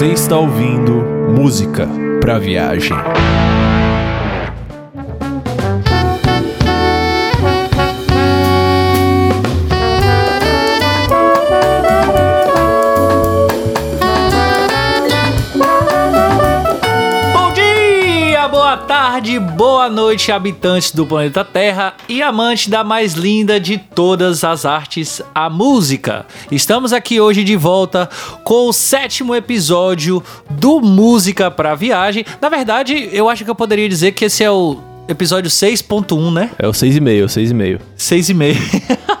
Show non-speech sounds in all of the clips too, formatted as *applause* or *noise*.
Você está ouvindo música para viagem. Tarde, boa noite, habitantes do planeta Terra e amantes da mais linda de todas as artes, a música. Estamos aqui hoje de volta com o sétimo episódio do Música pra Viagem. Na verdade, eu acho que eu poderia dizer que esse é o episódio 6.1, né? É o 6,5, 6,5. 6,5.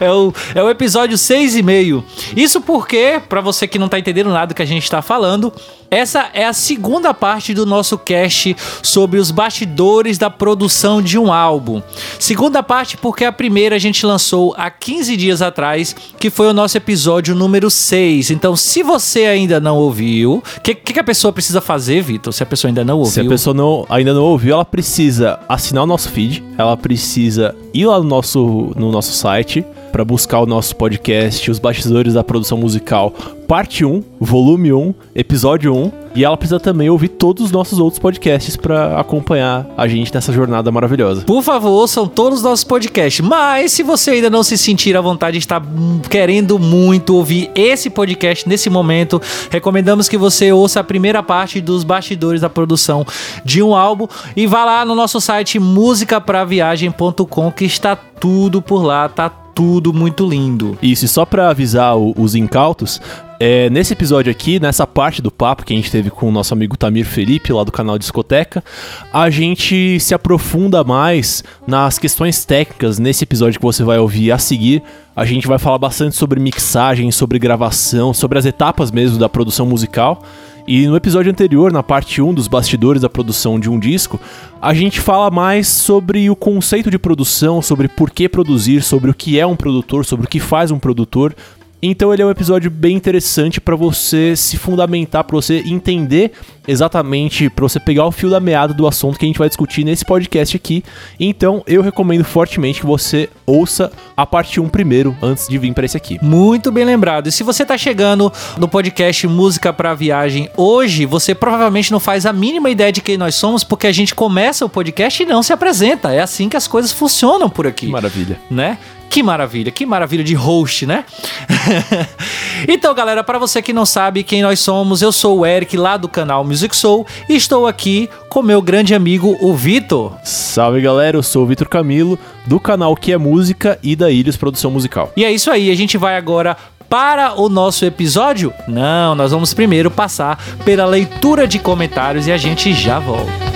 É o, é o episódio 6,5. Isso porque, pra você que não tá entendendo nada do que a gente tá falando, essa é a segunda parte do nosso cast sobre os bastidores da produção de um álbum. Segunda parte porque a primeira a gente lançou há 15 dias atrás, que foi o nosso episódio número 6. Então, se você ainda não ouviu, o que, que, a pessoa precisa fazer, Vitor? Se a pessoa ainda não ouviu. Se a pessoa não, ainda não ouviu, ela precisa assinar o nosso feed, ela precisa ir lá no nosso, no nosso site para buscar o nosso podcast, Os Bastidores da Produção Musical, parte 1, volume 1, episódio 1. E ela precisa também ouvir todos os nossos outros podcasts para acompanhar a gente nessa jornada maravilhosa. Por favor, ouçam todos os nossos podcasts. Mas se você ainda não se sentir à vontade de estar querendo muito ouvir esse podcast nesse momento, recomendamos que você ouça a primeira parte dos bastidores da produção de um álbum e vá lá no nosso site musicapraviagem.com que está tudo por lá, tá tudo muito lindo. Isso, e só para avisar os incautos, é, nesse episódio aqui, nessa parte do papo que a gente teve com o nosso amigo Tamir Felipe, lá do canal Discoteca, a gente se aprofunda mais nas questões técnicas. Nesse episódio que você vai ouvir a seguir, a gente vai falar bastante sobre mixagem, sobre gravação, sobre as etapas mesmo da produção musical. E no episódio anterior, na parte 1 dos bastidores da produção de um disco, a gente fala mais sobre o conceito de produção, sobre por que produzir, sobre o que é um produtor, sobre o que faz um produtor. Então ele é um episódio bem interessante para você se fundamentar, para você entender exatamente, para você pegar o fio da meada do assunto que a gente vai discutir nesse podcast aqui. Então eu recomendo fortemente que você ouça a parte 1 primeiro antes de vir para esse aqui. Muito bem lembrado. E se você tá chegando no podcast Música para Viagem hoje, você provavelmente não faz a mínima ideia de quem nós somos, porque a gente começa o podcast e não se apresenta. É assim que as coisas funcionam por aqui. Maravilha. Né? Que maravilha, que maravilha de host, né? *laughs* então, galera, para você que não sabe quem nós somos, eu sou o Eric lá do canal Music Soul e estou aqui com meu grande amigo, o Vitor. Salve, galera, eu sou o Vitor Camilo, do canal Que é Música e da Ilhos Produção Musical. E é isso aí, a gente vai agora para o nosso episódio? Não, nós vamos primeiro passar pela leitura de comentários e a gente já volta.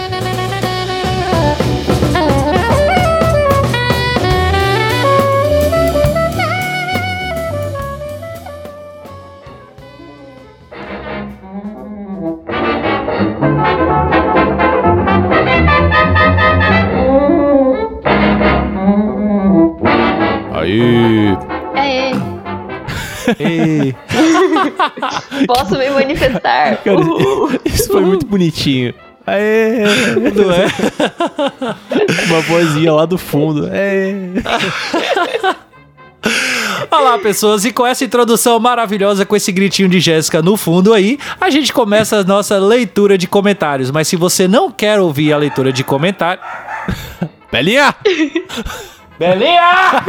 *laughs* posso me manifestar. Cara, isso foi muito bonitinho. Aê! não é? *laughs* Uma vozinha lá do fundo. Aê! Olá, pessoas, e com essa introdução maravilhosa, com esse gritinho de Jéssica no fundo aí, a gente começa a nossa leitura de comentários. Mas se você não quer ouvir a leitura de comentários. Belinha! *laughs* Belinha!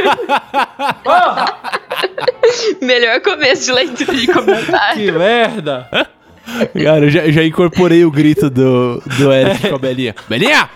Melhor começo de leitura de comentário. Que merda! Cara, eu já, já incorporei o grito do, do Eric com a Belinha. Belinha!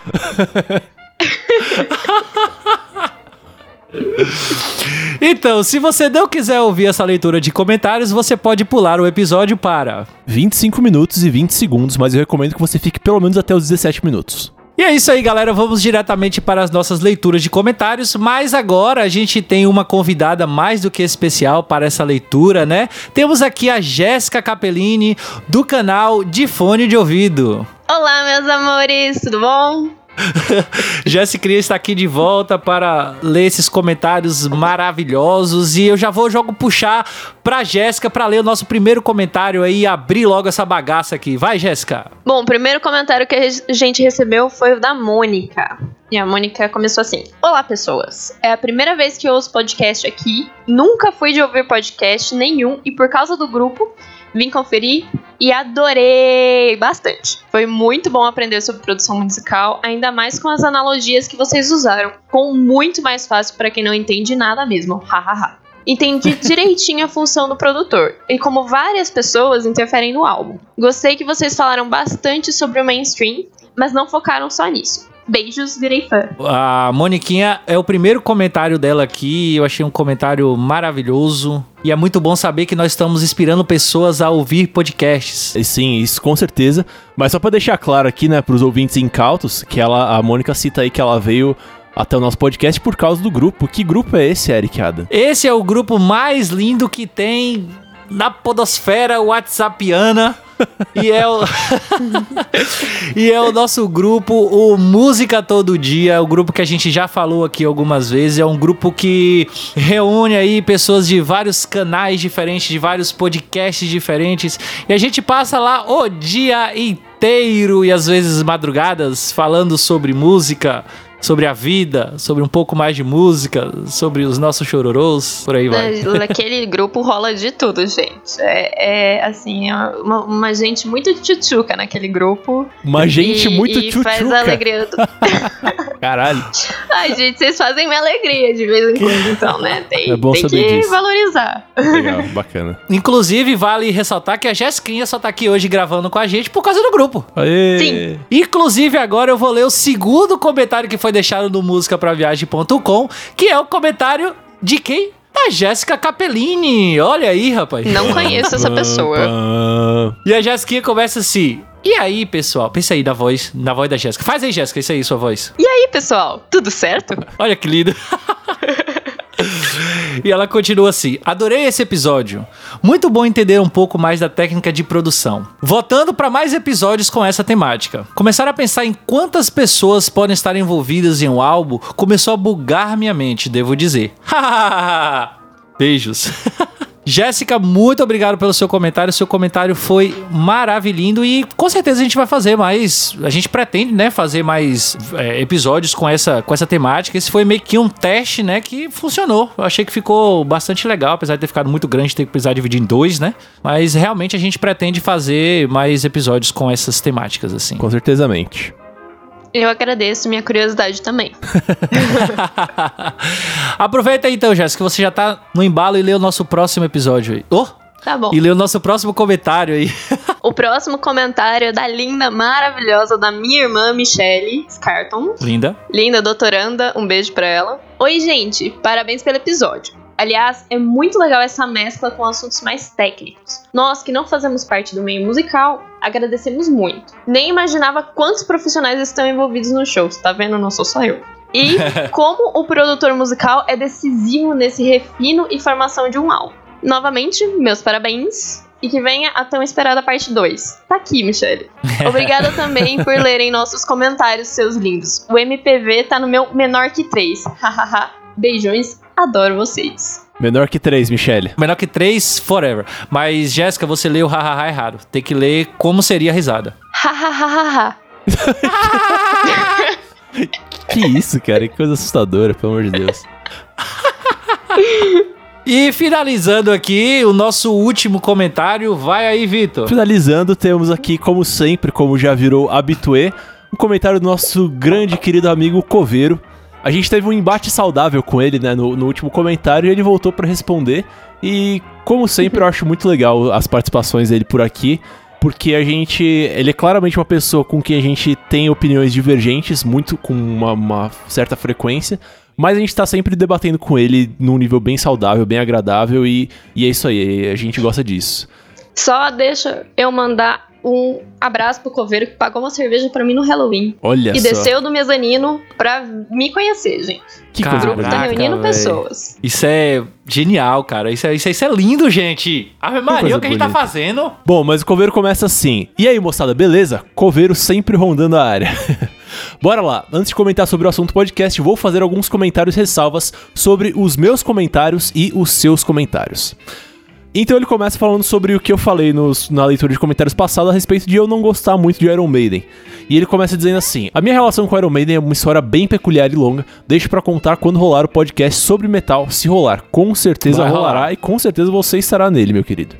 Então, se você não quiser ouvir essa leitura de comentários, você pode pular o episódio para. 25 minutos e 20 segundos, mas eu recomendo que você fique pelo menos até os 17 minutos. E é isso aí, galera. Vamos diretamente para as nossas leituras de comentários. Mas agora a gente tem uma convidada mais do que especial para essa leitura, né? Temos aqui a Jéssica Capellini, do canal De Fone de Ouvido. Olá, meus amores, tudo bom? *laughs* Jéssica Cria está aqui de volta para ler esses comentários maravilhosos e eu já vou jogo puxar para Jéssica para ler o nosso primeiro comentário aí e abrir logo essa bagaça aqui. Vai, Jéssica. Bom, o primeiro comentário que a gente recebeu foi o da Mônica. E a Mônica começou assim: Olá, pessoas. É a primeira vez que eu ouço podcast aqui. Nunca fui de ouvir podcast nenhum e por causa do grupo vim conferir e adorei bastante. Foi muito bom aprender sobre produção musical, ainda mais com as analogias que vocês usaram. Com muito mais fácil para quem não entende nada mesmo. Hahaha. Entendi *laughs* direitinho a função do produtor e como várias pessoas interferem no álbum. Gostei que vocês falaram bastante sobre o mainstream, mas não focaram só nisso. Beijos, virei fã. A Moniquinha é o primeiro comentário dela aqui. Eu achei um comentário maravilhoso. E é muito bom saber que nós estamos inspirando pessoas a ouvir podcasts. Sim, isso com certeza. Mas só para deixar claro aqui, né, para os ouvintes incautos, que ela, a Mônica cita aí que ela veio até o nosso podcast por causa do grupo. Que grupo é esse, Eric Ada? Esse é o grupo mais lindo que tem na podosfera whatsappiana. *laughs* e é o *laughs* e é o nosso grupo, o Música Todo Dia, o grupo que a gente já falou aqui algumas vezes, é um grupo que reúne aí pessoas de vários canais diferentes, de vários podcasts diferentes, e a gente passa lá o dia inteiro e às vezes madrugadas falando sobre música, sobre a vida, sobre um pouco mais de música, sobre os nossos chororôs, por aí vai. Naquele *laughs* grupo rola de tudo, gente. É, é assim, é uma, uma, gente muito tchutchuca naquele grupo. Uma gente e, muito e tchutchuca. faz a alegria do... *laughs* Caralho. Ai, gente, vocês fazem minha alegria de vez em quando, então, né? *laughs* Tem, é bom tem saber que disso. valorizar. Legal, bacana. Inclusive, vale ressaltar que a Jessiquinha só tá aqui hoje gravando com a gente por causa do grupo. Aê. Sim. Inclusive, agora eu vou ler o segundo comentário que foi deixado no musicapraviagem.com, que é o comentário de quem? Da Jéssica Capellini. Olha aí, rapaz. Não conheço essa pessoa. *laughs* E a Jéssica começa assim. E aí, pessoal? Pensa aí na voz, na voz da Jéssica. Faz aí, Jéssica, isso aí, sua voz. E aí, pessoal, tudo certo? Olha que lindo. *laughs* E ela continua assim: Adorei esse episódio. Muito bom entender um pouco mais da técnica de produção. Votando para mais episódios com essa temática. Começar a pensar em quantas pessoas podem estar envolvidas em um álbum começou a bugar minha mente, devo dizer. *laughs* Beijos. *laughs* Jéssica, muito obrigado pelo seu comentário. Seu comentário foi maravilhoso e com certeza a gente vai fazer mais. A gente pretende, né, fazer mais é, episódios com essa, com essa temática. Esse foi meio que um teste, né, que funcionou. Eu achei que ficou bastante legal, apesar de ter ficado muito grande, ter que precisar dividir em dois, né? Mas realmente a gente pretende fazer mais episódios com essas temáticas, assim. Com certezamente. Eu agradeço minha curiosidade também. *laughs* Aproveita então, Jéssica, que você já tá no embalo e lê o nosso próximo episódio aí. Oh! Tá bom. E lê o nosso próximo comentário aí. *laughs* O próximo comentário é da linda, maravilhosa, da minha irmã Michelle Scarton. Linda. Linda doutoranda, um beijo pra ela. Oi, gente, parabéns pelo episódio. Aliás, é muito legal essa mescla com assuntos mais técnicos. Nós, que não fazemos parte do meio musical, agradecemos muito. Nem imaginava quantos profissionais estão envolvidos no show, tá vendo? Não sou só eu. E *laughs* como o produtor musical é decisivo nesse refino e formação de um álbum. Novamente, meus parabéns. E que venha a tão esperada parte 2. Tá aqui, Michelle. *laughs* Obrigada também por lerem nossos comentários, seus lindos. O MPV tá no meu menor que 3. *laughs* Hahaha. Beijões, adoro vocês. Menor que três, Michele. Menor que três, forever. Mas, Jéssica, você leu hahaha errado. Tem que ler como seria a risada. Hahaha. *laughs* Que isso, cara? Que coisa assustadora, pelo amor de Deus. E finalizando aqui, o nosso último comentário. Vai aí, Vitor. Finalizando, temos aqui, como sempre, como já virou habitué, um comentário do nosso grande querido amigo Coveiro. A gente teve um embate saudável com ele, né, no, no último comentário, e ele voltou pra responder. E, como sempre, eu *laughs* acho muito legal as participações dele por aqui, porque a gente. Ele é claramente uma pessoa com quem a gente tem opiniões divergentes, muito com uma, uma certa frequência. Mas a gente tá sempre debatendo com ele num nível bem saudável, bem agradável, e, e é isso aí, a gente gosta disso. Só deixa eu mandar um abraço pro coveiro que pagou uma cerveja pra mim no Halloween. Olha e só. desceu do mezanino pra me conhecer, gente. Que coisa grupo tá bonita. reunindo véi. pessoas. Isso é genial, cara. Isso é, isso é, isso é lindo, gente. Ave Maria, o que a gente tá fazendo? Bom, mas o coveiro começa assim. E aí, moçada, beleza? Coveiro sempre rondando a área. *laughs* Bora lá. Antes de comentar sobre o assunto podcast, vou fazer alguns comentários ressalvas sobre os meus comentários e os seus comentários. Então ele começa falando sobre o que eu falei nos- na leitura de comentários passada a respeito de eu não gostar muito de Iron Maiden. E ele começa dizendo assim: A minha relação com Iron Maiden é uma história bem peculiar e longa. Deixo pra contar quando rolar o podcast sobre metal. Se rolar, com certeza Vai rolará rolar. e com certeza você estará nele, meu querido.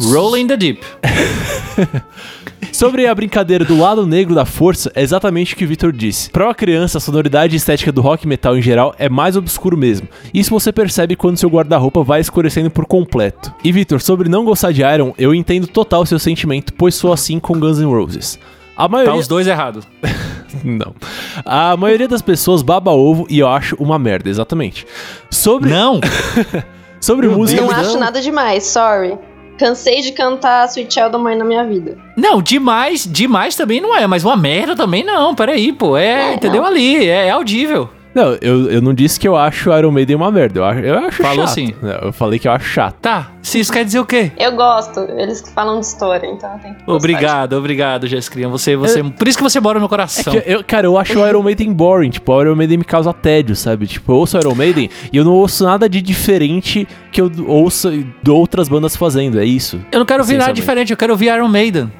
Rolling the Deep. *laughs* Sobre a brincadeira do lado negro da força, é exatamente o que o Victor disse. Para uma criança, a sonoridade e estética do rock metal em geral é mais obscuro mesmo. Isso você percebe quando seu guarda-roupa vai escurecendo por completo. E Victor, sobre não gostar de Iron, eu entendo total seu sentimento, pois sou assim com Guns N' Roses. A Tá maioria... os dois errados. *laughs* Não. A maioria das pessoas baba ovo e eu acho uma merda, exatamente. Sobre, Não. *laughs* sobre Meu música... Não Deus. acho nada demais, sorry. Cansei de cantar Sweet Child da Mãe na minha vida. Não, demais, demais também não é, mas uma merda também não. Peraí, pô. É, É, entendeu não. ali, é, é audível. Não, eu, eu não disse que eu acho Iron Maiden uma merda, eu acho, eu acho Falou chato. sim. Eu falei que eu acho chato. Tá, se isso quer dizer o quê? Eu gosto, eles que falam de história, então eu tenho que Obrigado, obrigado, Jéssica. Você, você, Por isso que você mora no meu É coração. que eu, cara, eu acho o Iron Maiden boring. Tipo, o Iron Maiden me causa tédio, sabe? Tipo, eu ouço Iron Maiden e eu não ouço nada de diferente que eu ouço de outras bandas fazendo. É isso. Eu não quero ouvir nada Sinceramente. diferente, eu quero ouvir Iron Maiden.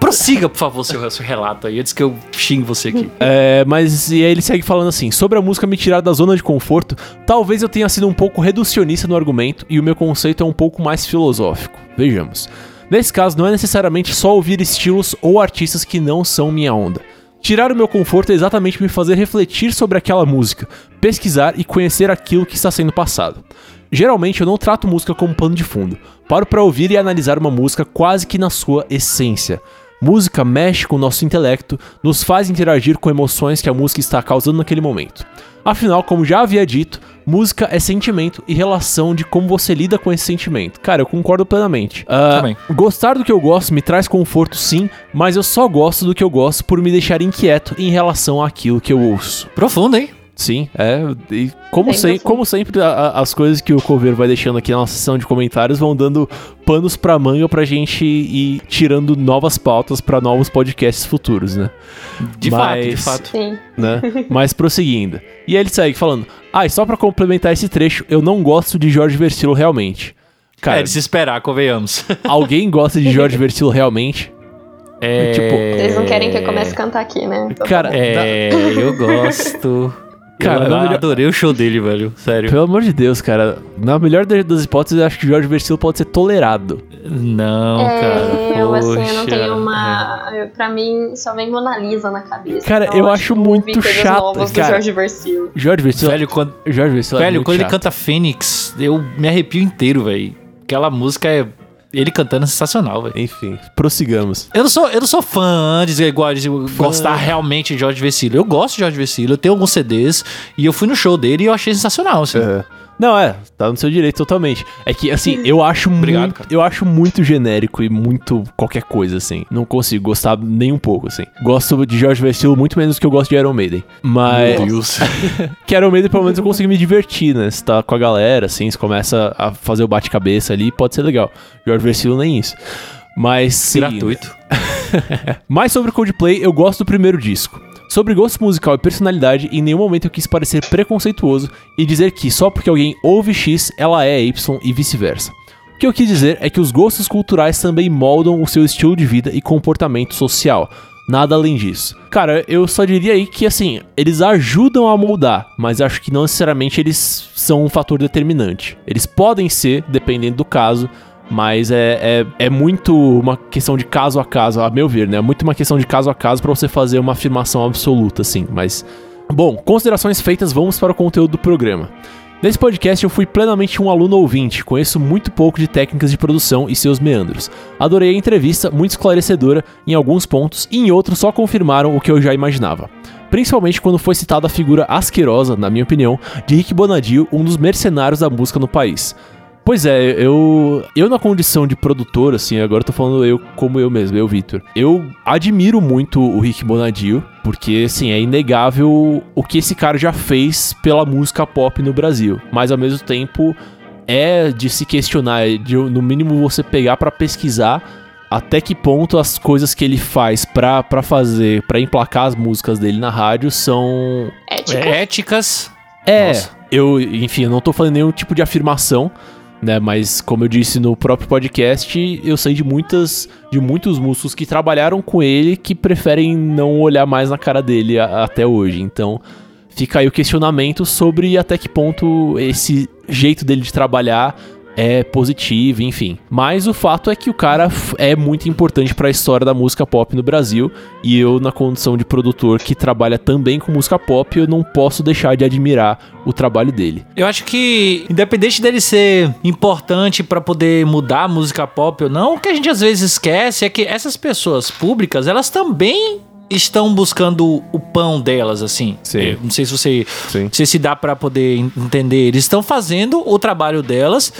Prossiga, por favor, seu, relato aí, antes que eu xingue você aqui. *laughs* É, mas e aí ele segue falando assim: sobre a música me tirar da zona de conforto, talvez eu tenha sido um pouco reducionista no argumento e o meu conceito é um pouco mais filosófico. Vejamos. Nesse caso, não é necessariamente só ouvir estilos ou artistas que não são minha onda. Tirar o meu conforto é exatamente me fazer refletir sobre aquela música, pesquisar e conhecer aquilo que está sendo passado. Geralmente eu não trato música como pano de fundo. Paro para ouvir e analisar uma música quase que na sua essência. Música mexe com o nosso intelecto, nos faz interagir com emoções que a música está causando naquele momento. Afinal, como já havia dito, música é sentimento e relação de como você lida com esse sentimento. Cara, eu concordo plenamente. Também. Gostar do que eu gosto me traz conforto sim, mas eu só gosto do que eu gosto por me deixar inquieto em relação àquilo que eu ouço. Profundo, hein? Sim, é. E como, sem, como sempre, a- a- as coisas que o Coveiro vai deixando aqui na nossa sessão de comentários vão dando panos pra manga pra gente ir tirando novas pautas pra novos podcasts futuros, né? De Mas- fato, de fato. Sim. né? *laughs* Mas prosseguindo. E aí ele segue falando: Ah, e só pra complementar esse trecho, eu não gosto de Jorge Versilo realmente. Cara, é de se esperar, convenhamos. *laughs* alguém gosta de Jorge Versilo realmente? É... Tipo, Vocês não querem que eu comece a cantar aqui, né? Cara. É, eu gosto. Cara, eu não me- adorei o show dele, velho. Sério. Pelo amor de Deus, cara. Na melhor das hipóteses, eu acho que Jorge Versilo pode ser tolerado. Não, É, cara. eu assim, eu não poxa. tenho uma. eu- Pra mim, só vem Mona Lisa na cabeça. Cara, Então, eu acho que muito chato, cara. do Jorge Versilo. Jorge Versilo. Velho, quando, Jorge Versilo é velho, muito quando ele chato. canta Fênix, eu me arrepio inteiro, velho. Aquela música é. Ele cantando é sensacional, velho. Enfim, prossigamos. Eu não sou, eu não sou fã de igual de gostar realmente de Jorge Vecilo. Eu gosto de Jorge Vecilo, eu tenho alguns CDs e eu fui no show dele e eu achei sensacional, assim. É. Não, é, tá no seu direito totalmente. É que, assim, *laughs* eu acho Obrigado, muito. cara. Eu acho muito genérico e muito qualquer coisa, assim. Não consigo gostar nem um pouco, assim. Gosto de Jorge Versilo muito menos do que eu gosto de Iron Maiden. Mas. Meu Deus. *laughs* Que Iron Maiden, pelo menos, eu consigo me divertir, né? Você tá com a galera, assim, você começa a fazer o bate-cabeça ali, pode ser legal. Jorge Versilo nem isso. Mas. seguindo. Gratuito. *laughs* Mais sobre Coldplay, eu gosto do primeiro disco. Sobre gosto musical e personalidade, em nenhum momento eu quis parecer preconceituoso e dizer que só porque alguém ouve X, ela é Y e vice-versa. O que eu quis dizer é que os gostos culturais também moldam o seu estilo de vida e comportamento social. Nada além disso. Cara, eu só diria aí que, assim, eles ajudam a moldar, mas acho que não necessariamente eles são um fator determinante. Eles podem ser, dependendo do caso, mas é, é, é muito uma questão de caso a caso, a meu ver, né? É muito uma questão de caso a caso pra você fazer uma afirmação absoluta, assim. Mas, bom, considerações feitas, vamos para o conteúdo do programa. Nesse podcast eu fui plenamente um aluno ouvinte, conheço muito pouco de técnicas de produção e seus meandros. Adorei a entrevista, muito esclarecedora em alguns pontos e em outros só confirmaram o que eu já imaginava. Principalmente quando foi citada a figura asquerosa, na minha opinião, de Rick Bonadio, um dos mercenários da música no país. Pois é, eu, eu na condição de produtor, assim, agora eu tô falando eu como eu mesmo, eu, Victor. Eu admiro muito o Rick Bonadio, porque, assim, é inegável o que esse cara já fez pela música pop no Brasil. Mas, ao mesmo tempo, é de se questionar, é de no mínimo você pegar pra pesquisar até que ponto as coisas que ele faz pra, pra fazer, pra emplacar as músicas dele na rádio são Ética. Éticas. é, Nossa. eu, enfim, eu não tô fazendo nenhum tipo de afirmação, né? Mas como eu disse no próprio podcast, eu sei de muitas, de muitos músicos que trabalharam com ele que preferem não olhar mais na cara dele a- até hoje. Então, fica aí o questionamento sobre até que ponto esse jeito dele de trabalhar é positivo, enfim. Mas o fato é que o cara é muito importante pra história da música pop no Brasil e eu na condição de produtor que trabalha também com música pop, eu não posso deixar de admirar o trabalho dele. Eu acho que, independente dele ser importante pra poder mudar a música pop ou não, o que a gente às vezes esquece é que essas pessoas públicas, elas também estão buscando o pão delas, assim. Sim. Eu Não sei se você sei se dá pra poder en- entender. Eles estão fazendo o trabalho delas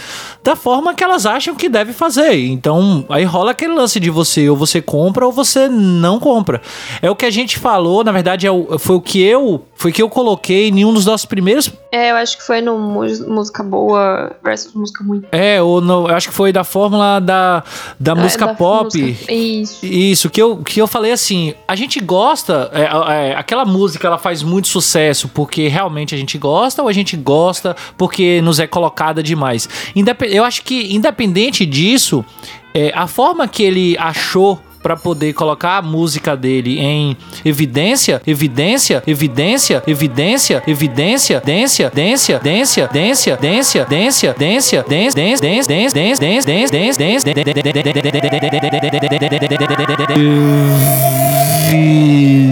da forma que elas acham que deve fazer. Então, aí rola aquele lance de você ou você compra ou você não compra. É o que a gente falou, na verdade, é o- foi o que eu foi que eu coloquei em um dos nossos primeiros É, eu acho que foi no Música Boa versus Música Ruim. É, ou no, eu acho que foi da fórmula da, da música É, da pop. música- Isso. Isso, que eu, que eu falei assim, a gente gosta, é, é, aquela música ela faz muito sucesso porque realmente a gente gosta ou a gente gosta porque nos é colocada demais. Indep eu acho que independente disso, é, a forma que ele achou pra poder colocar a música dele em evidência, evidência, evidência, evidência, evidência, dência, dência, dência, dência, dência, dência, dência, dência, dência, dência, dência, dência, dência, dência, E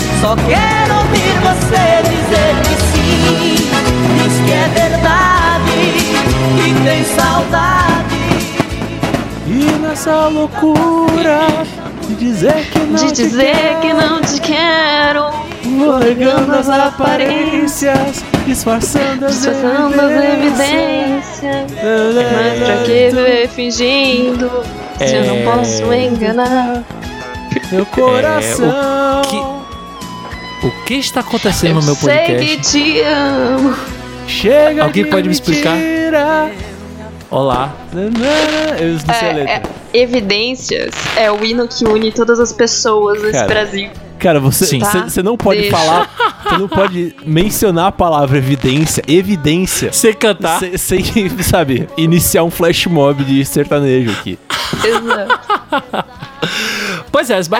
Só quero ouvir você dizer que sim, diz que é verdade, que tem saudade. E nessa loucura de dizer que não De dizer que não te quero, largando as aparências, disfarçando as disfarçando as evidências. Mas pra que viver fingindo se eu não posso enganar? Meu coração. O que está acontecendo Eu no meu sei que podcast? te amo. Chega Alguém de pode me explicar? mentira. Olá. Eu não sei a É, letra. é, evidências é o hino que une todas as pessoas nesse Cara, Brasil. Cara, você, Sim. você, Tá, você não pode deixa. falar, *laughs* você não pode mencionar a palavra evidência, evidência, Você cantar. se- sem, sabe, iniciar um flash mob de sertanejo aqui. Exato. *laughs* Pois é, assim, o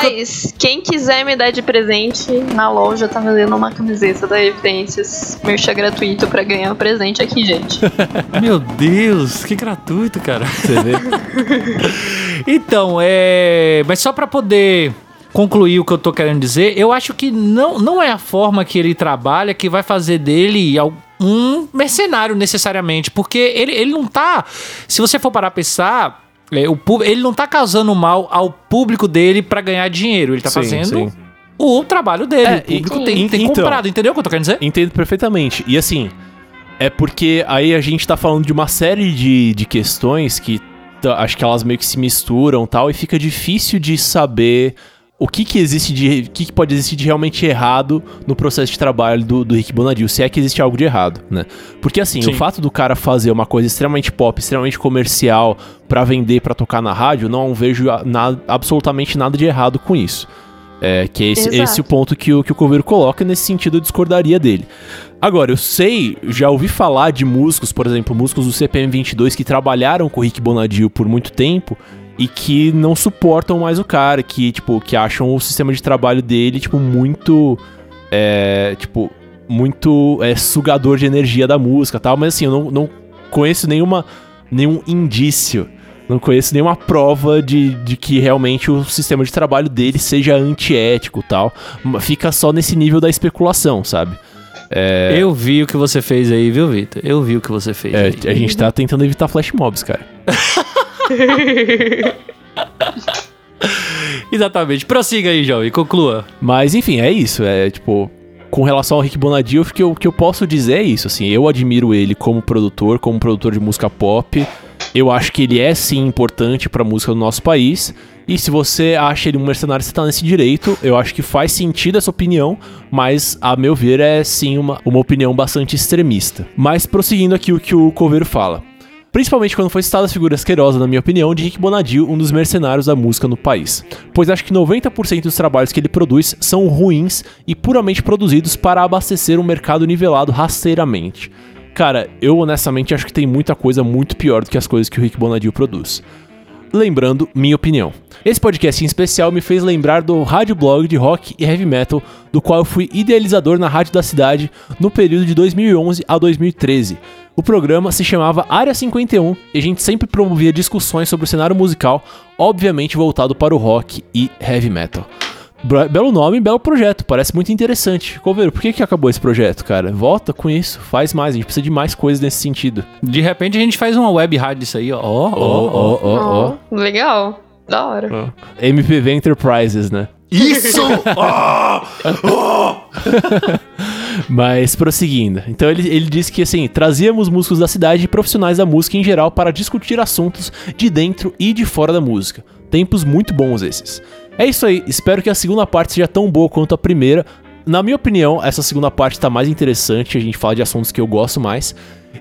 que eu- Aliás, quem quiser me dar de presente, na loja tá vendendo uma camiseta da Evidências, mercha gratuito pra ganhar um presente aqui, gente. *laughs* Meu Deus, que gratuito, cara. Você vê? *laughs* Então, é. Mas só pra poder concluir o que eu tô querendo dizer, eu acho que não, não é a forma que ele trabalha que vai fazer dele um mercenário necessariamente. Porque ele, ele não tá. Se você for parar a pensar. É, o, ele não tá causando mal ao público dele pra ganhar dinheiro. Ele tá Sim, fazendo sim. o trabalho dele. É, o público e- tem, e- tem então- comprado, entendeu o que eu tô querendo dizer? Entendo perfeitamente. E assim, é porque aí a gente tá falando de uma série de, de questões que acho que elas meio que se misturam tal, e fica difícil de saber o que que existe de. o que, que pode existir de realmente errado no processo de trabalho do, do Rick Bonadio, se é que existe algo de errado, né? Porque assim, Sim. o fato do cara fazer uma coisa extremamente pop, extremamente comercial pra vender, pra tocar na rádio, não vejo a- na- absolutamente nada de errado com isso. É, que é esse, esse o ponto que o, que o Coveiro coloca, nesse sentido eu discordaria dele. Agora, eu sei, já ouvi falar de músicos, por exemplo, músicos do CPM 22 que trabalharam com o Rick Bonadio por muito tempo e que não suportam mais o cara, que, tipo, que acham o sistema de trabalho dele, tipo, muito. É, tipo, muito é, sugador de energia da música e tal, mas assim, eu não, não conheço nenhuma, nenhum indício, não conheço nenhuma prova de, de que realmente o sistema de trabalho dele seja antiético e tal. Fica só nesse nível da especulação, sabe? É, Eu vi o que você fez aí, viu, Vitor? Eu vi o que você fez é, a gente tá tentando evitar flash mobs, cara. *laughs* *laughs* Exatamente. Prossiga aí, jovem, conclua. Mas enfim, é isso. É tipo, com relação ao Rick Bonadio, o que eu, que eu posso dizer é isso. Assim, eu admiro ele como produtor, como produtor de música pop. Eu acho que ele é sim importante pra música do nosso país. E se você acha ele um mercenário, você tá nesse direito. Eu acho que faz sentido essa opinião, mas a meu ver é sim uma, uma opinião bastante extremista. Mas prosseguindo aqui o que o Coveiro fala. Principalmente quando foi citada a figura asquerosa, na minha opinião, de Rick Bonadio, um dos mercenários da música no país. Pois acho que 90% dos trabalhos que ele produz são ruins e puramente produzidos para abastecer um mercado nivelado rasteiramente. Cara, eu honestamente acho que tem muita coisa muito pior do que as coisas que o Rick Bonadio produz. Lembrando, minha opinião. Esse podcast em especial me fez lembrar do rádio blog de rock e heavy metal, do qual eu fui idealizador na rádio da cidade no período de 2011 a 2013. O programa se chamava Área 51 e a gente sempre promovia discussões sobre o cenário musical, obviamente voltado para o rock e heavy metal. Belo nome, belo projeto, parece muito interessante. Coveiro, por que, que acabou esse projeto, cara? Volta com isso, faz mais, a gente precisa de mais coisas nesse sentido. De repente a gente faz uma web rádio disso aí, ó. Ó, Ó, ó, ó. Legal. Da hora. ó. MPV Enterprises, né? Isso! *laughs* Ó! *laughs* Mas prosseguindo. Então ele, ele disse que assim, trazíamos músicos da cidade e profissionais da música em geral para discutir assuntos de dentro e de fora da música. Tempos muito bons esses. É isso aí, espero que a segunda parte seja tão boa quanto a primeira. Na minha opinião, essa segunda parte tá mais interessante, a gente fala de assuntos que eu gosto mais.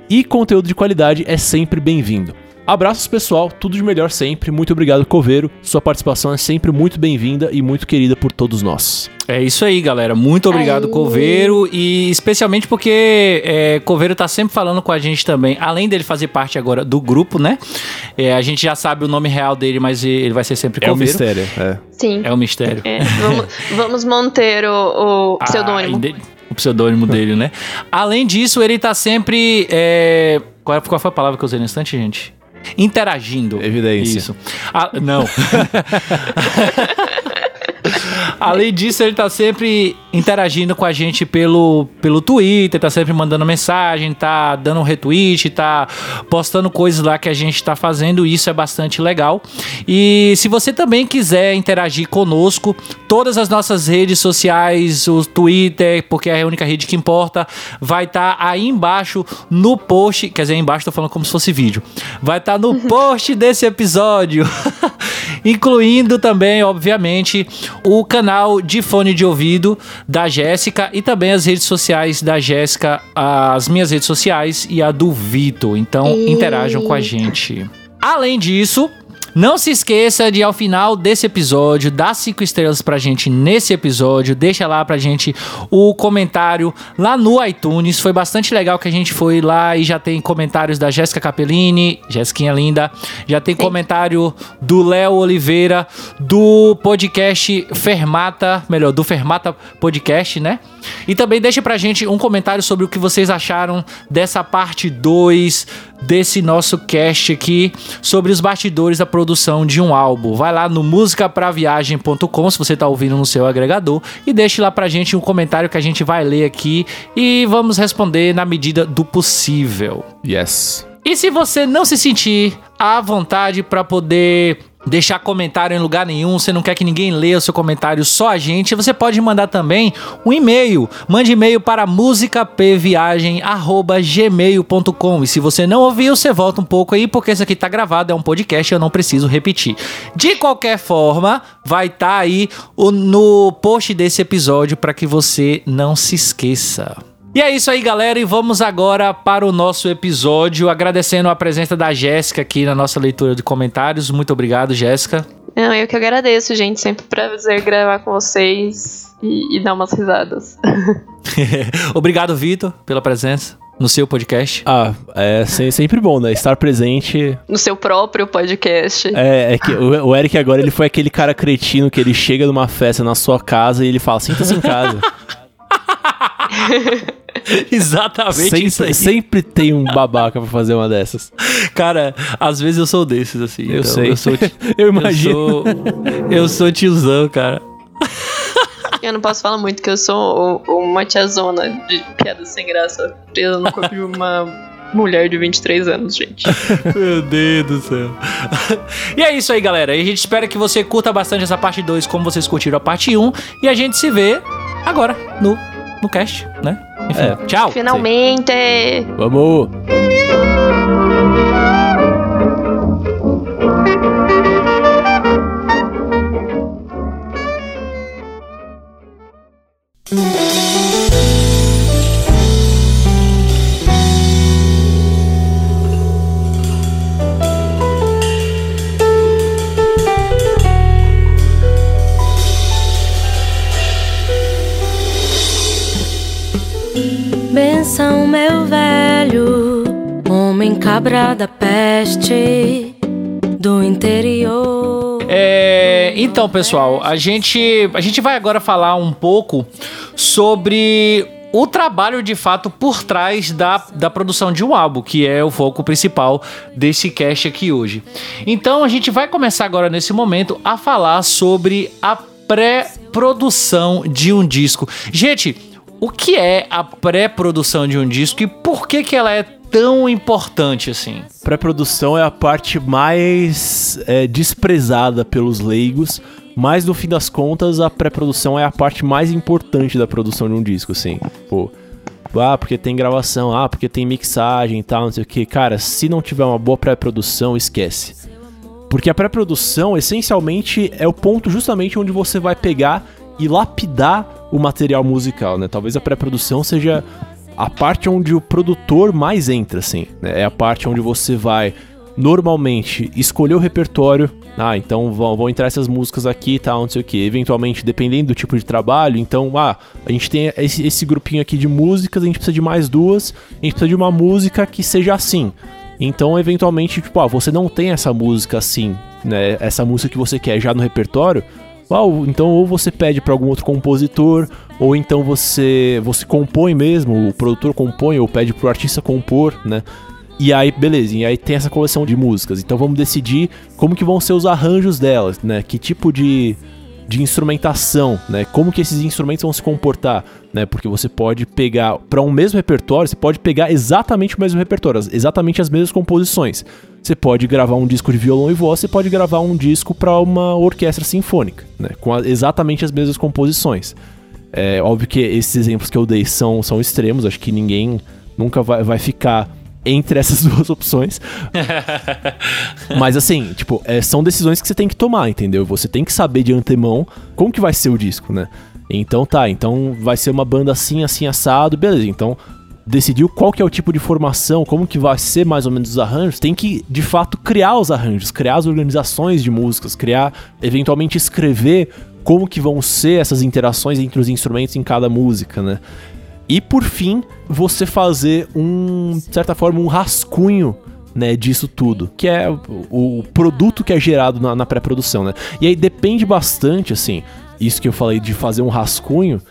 E conteúdo de qualidade é sempre bem-vindo. Abraços pessoal, tudo de melhor sempre. Muito obrigado, Coveiro. Sua participação é sempre muito bem-vinda e muito querida por todos nós. É isso aí, galera. Muito obrigado, Aí. Coveiro. E especialmente porque é, Coveiro tá sempre falando com a gente também. Além dele fazer parte agora do grupo, né? É, a gente já sabe o nome real dele, mas ele vai ser sempre É um Coveiro. mistério. É. Sim. É um mistério. É, vamos, vamos manter o, o *laughs* pseudônimo. Ah, o pseudônimo dele, né? Além disso, ele tá sempre. é, Qual, qual foi a palavra que eu usei no instante, gente? Interagindo. Evidência. Isso. Ah, não. *laughs* Além disso, ele tá sempre interagindo com a gente pelo, pelo Twitter, tá sempre mandando mensagem, tá dando um retweet, tá postando coisas lá que a gente tá fazendo, isso é bastante legal. E se você também quiser interagir conosco, todas as nossas redes sociais, o Twitter, porque é a única rede que importa, vai estar aí embaixo no post, quer dizer, embaixo tô falando como se fosse vídeo. Vai estar no *laughs* post desse episódio. *laughs* Incluindo também, obviamente, o canal de fone de ouvido da Jéssica e também as redes sociais da Jéssica, as minhas redes sociais e a do Vitor. Então, interajam com a gente. Além disso, não se esqueça de, ao final desse episódio, dar cinco estrelas pra gente nesse episódio. Deixa lá pra gente o comentário lá no iTunes. Foi bastante legal que a gente foi lá e já tem comentários da Jéssica Capellini, Jéssiquinha linda. Já tem comentário do Léo Oliveira, do podcast Fermata, melhor, do Fermata Podcast, né? E também deixa pra gente um comentário sobre o que vocês acharam dessa parte 2 desse nosso cast aqui sobre os bastidores da produção de um álbum. Vai lá no musicapraviagem.com se você tá ouvindo no seu agregador e deixe lá pra gente um comentário que a gente vai ler aqui e vamos responder na medida do possível. Yes. E se você não se sentir à vontade para poder deixar comentário em lugar nenhum, você não quer que ninguém leia o seu comentário, só a gente, você pode mandar também um e-mail. Mande e-mail para musicapviagem@gmail.com. E se você não ouviu, você volta um pouco aí, porque isso aqui tá gravado, é um podcast, eu não preciso repetir. De qualquer forma, vai estar aí o- no post desse episódio para que você não se esqueça. E é isso aí, galera, e vamos agora para o nosso episódio, agradecendo a presença da Jéssica aqui na nossa leitura de comentários. Muito obrigado, Jéssica. Não, eu que agradeço, gente. Sempre um prazer gravar com vocês e, e dar umas risadas. *laughs* Obrigado, Vitor, pela presença no seu podcast. Ah, é se- sempre bom, né? Estar presente. No seu próprio podcast. É, é que o, o Eric agora ele foi aquele cara cretino que ele chega numa festa na sua casa e ele fala: sinta-se em casa. *laughs* *laughs* Exatamente isso sempre, aí. sempre tem um babaca pra fazer uma dessas. Cara, às vezes eu sou desses, assim. Eu então sei. Eu, sou, *laughs* Eu imagino. Eu sou, eu sou tiozão, cara. Eu não posso falar muito que eu sou o- uma tiazona de piadas sem graça presa no corpo de uma mulher de 23 anos, gente. *laughs* Meu Deus do céu. e é isso aí, galera. E a gente espera que você curta bastante essa parte 2, como vocês curtiram a parte 1. E a gente se vê agora no, no cast, né? Enfim, É. tchau. Finalmente! Vamos! Benção, meu velho, homem cabra da peste do interior. É, então, pessoal, a gente, a gente vai agora falar um pouco sobre o trabalho de fato por trás da, da produção de um álbum, que é o foco principal desse cast aqui hoje. Então, a gente vai começar agora nesse momento a falar sobre a pré-produção de um disco. Gente, o que é a pré-produção de um disco e por que que ela é tão importante assim? Pré-produção é a parte mais é, desprezada pelos leigos, mas no fim das contas a pré-produção é a parte mais importante da produção de um disco, assim. Pô, ah, porque tem gravação, ah, porque tem mixagem e tal, não sei o que. Cara, se não tiver uma boa pré-produção, esquece. Porque a pré-produção, essencialmente, é o ponto justamente onde você vai pegar e lapidar o material musical, né? Talvez a pré-produção seja a parte onde o produtor mais entra, assim. né? É a parte onde você vai, normalmente, escolher o repertório. Ah, então vão, vão entrar essas músicas aqui e tal, não sei o que. Eventualmente, dependendo do tipo de trabalho, então, ah, a gente tem esse, esse grupinho aqui de músicas, a gente precisa de mais duas, a gente precisa de uma música que seja assim. Então, eventualmente, tipo, ah, você não tem essa música assim, né? Essa música que você quer já no repertório. Uau, então ou você pede para algum outro compositor, ou então você você compõe mesmo, o produtor compõe ou pede pro artista compor, né? E aí, beleza, e aí tem essa coleção de músicas. Então vamos decidir como que vão ser os arranjos delas, né? Que tipo de, de instrumentação, né? Como que esses instrumentos vão se comportar, né? Porque você pode pegar para um mesmo repertório, você pode pegar exatamente o mesmo repertório, exatamente as mesmas composições. Você pode gravar um disco de violão e voz, você pode gravar um disco para uma orquestra sinfônica, né? Com a- exatamente as mesmas composições. É óbvio que esses exemplos que eu dei são, são extremos, acho que ninguém nunca vai, vai ficar entre essas *laughs* duas opções. *laughs* Mas assim, tipo, é, são decisões que você tem que tomar, entendeu? Você tem que saber de antemão como que vai ser o disco, né? Então tá, então vai ser uma banda assim, assim, assado, beleza. Então decidiu qual que é o tipo de formação, como que vai ser mais ou menos os arranjos, tem que de fato criar os arranjos, criar as organizações de músicas, criar, eventualmente escrever como que vão ser essas interações entre os instrumentos em cada música, né? E por fim, você fazer um, de certa forma, um rascunho né, disso tudo, que é o, produto que é gerado na, na pré-produção, né? E aí depende bastante, assim, isso que eu falei de fazer um rascunho,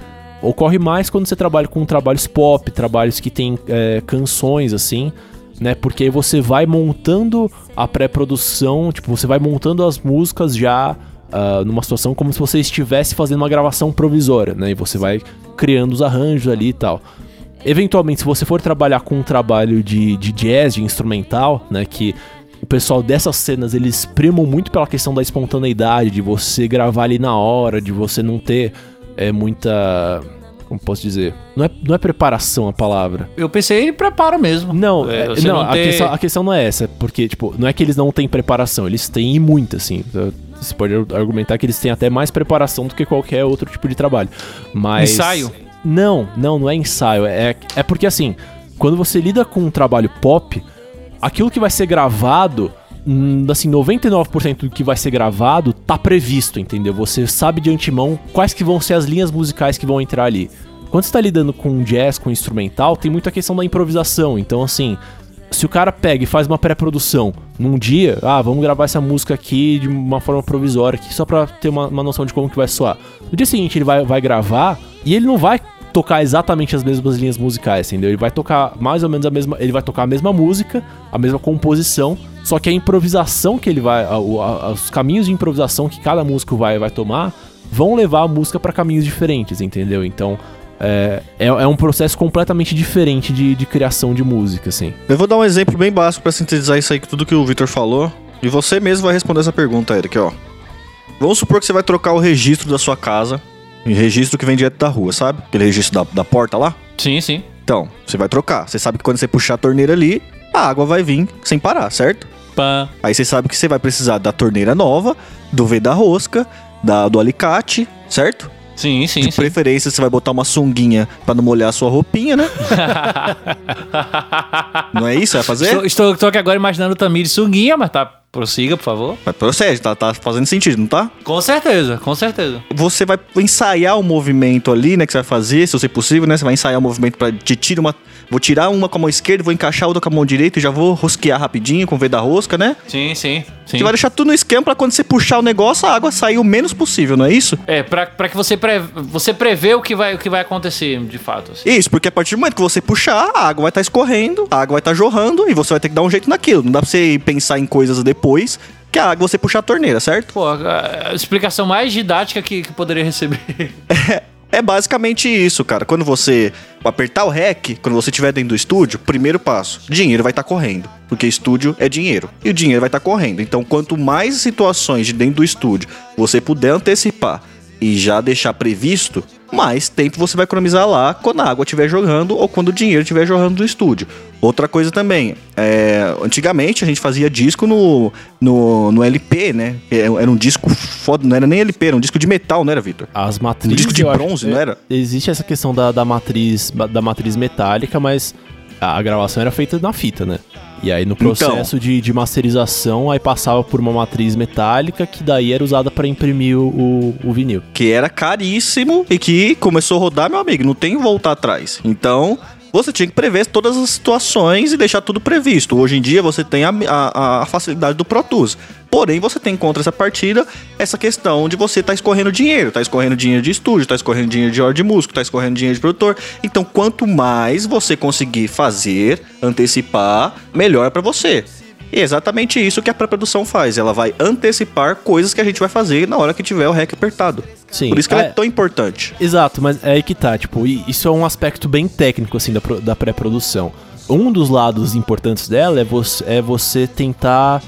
ocorre mais quando você trabalha com trabalhos pop, trabalhos que tem é, canções, assim, né? Porque aí você vai montando a pré-produção, tipo, você vai montando as músicas já ah, numa situação como se você estivesse fazendo uma gravação provisória, né? E você vai criando os arranjos ali e tal. Eventualmente, se você for trabalhar com um trabalho de, de jazz, de instrumental, né? Que o pessoal dessas cenas eles primam muito pela questão da espontaneidade, de você gravar ali na hora, de você não ter é, muita. Como posso dizer? Não é, não é preparação a palavra. Eu pensei em preparo mesmo. Não, É, você não, não a, ter- questão, a questão não é essa, porque, tipo, não é que eles não têm preparação, eles têm e muita, assim. Você pode argumentar que eles têm até mais preparação do que qualquer outro tipo de trabalho. Mas. Ensaio? Não, não, não é ensaio. É, é porque, assim, quando você lida com um trabalho pop, aquilo que vai ser gravado hum, assim, 99% do que vai ser gravado tá previsto, entendeu? Você sabe de antemão quais que vão ser as linhas musicais que vão entrar ali. Quando você tá lidando com jazz, com instrumental, tem muita questão da improvisação. Então, assim, se o cara pega e faz uma pré-produção num dia, ah, vamos gravar essa música aqui de uma forma provisória, aqui, só pra ter uma, uma noção de como que vai soar. No dia seguinte ele vai, vai gravar e ele não vai tocar exatamente as mesmas linhas musicais, entendeu? Ele vai tocar mais ou menos a mesma. Ele vai tocar a mesma música, a mesma composição, só que a improvisação que ele vai. A, a, os caminhos de improvisação que cada músico vai, vai tomar vão levar a música para caminhos diferentes, entendeu? Então. É, é, é, um processo completamente diferente de, de criação de música, assim. Eu vou dar um exemplo bem básico para sintetizar isso aí, tudo que o Victor falou. E você mesmo vai responder essa pergunta, Eric, ó. Vamos supor que você vai trocar o registro da sua casa registro que vem direto da rua, sabe? Aquele registro da, da porta lá. Sim, sim. Então, você vai trocar. Você sabe que quando você puxar a torneira ali, a água vai vir sem parar, certo? Pã. Aí você sabe que você vai precisar da torneira nova, do V da rosca, da, do alicate, certo? Sim, sim, De sim. preferência, você vai botar uma sunguinha pra não molhar a sua roupinha, né? *laughs* não é isso? Vai fazer? Estou, estou, estou aqui agora imaginando o Tamir de sunguinha, mas tá. Prossiga, por favor. Mas procede, tá, tá fazendo sentido, não tá? Com certeza, com certeza. Você vai ensaiar o movimento ali, né, que você vai fazer, se você possível, né? Você vai ensaiar o movimento para te tira uma, vou tirar uma com a mão esquerda, vou encaixar a outra com a mão direita e já vou rosquear rapidinho com o V da rosca, né? Sim, sim, sim. Você vai deixar tudo no esquema para quando você puxar o negócio, a água sair o menos possível, não é isso? É, pra, pra que você, pre, você prevê o que, vai, o que vai acontecer, de fato. assim. Isso, porque a partir do momento que você puxar, a água vai estar escorrendo, a água vai estar jorrando e você vai ter que dar um jeito naquilo. Não dá pra você pensar em coisas depois que a água você puxar a torneira, certo? Pô, a, explicação mais didática que, que poderia receber. *laughs* É basicamente isso, cara. Quando você apertar o REC, quando você estiver dentro do estúdio, primeiro passo, dinheiro vai estar correndo. Porque estúdio é dinheiro. E o dinheiro vai estar correndo. Então, quanto mais situações de dentro do estúdio você puder antecipar e já deixar previsto, mais tempo você vai economizar lá quando a água estiver jogando ou quando o dinheiro estiver jogando do estúdio. Outra coisa também, é, antigamente a gente fazia disco no, no, no LP, né? Era um disco foda, não era nem LP, era um disco de metal, não era, Vitor? As Um matrizes. disco de bronze, não era? Existe essa questão da, da matriz da matriz metálica, mas a gravação era feita na fita, né? E aí no processo de, de masterização, aí passava por uma matriz metálica que daí era usada para imprimir o, o, o vinil. que era caríssimo e que começou a rodar, meu amigo, não tem voltar atrás. Então, você tinha que prever todas as situações e deixar tudo previsto. Hoje em dia você tem a, a- a facilidade do Pro Tools. Porém, você tem contra essa partida essa questão de você estar escorrendo dinheiro. Tá escorrendo dinheiro de estúdio, tá escorrendo dinheiro de hora de músico, tá escorrendo dinheiro de produtor. Então, quanto mais você conseguir fazer, antecipar, melhor para você. E é exatamente isso que a pré-produção faz. Ela vai antecipar coisas que a gente vai fazer na hora que tiver o REC apertado. Sim. Por isso que ela é- é tão importante. Exato, mas é aí que tá, tipo, isso é um aspecto bem técnico, assim, da, da pré-produção. Um dos lados importantes dela é você, é você tentar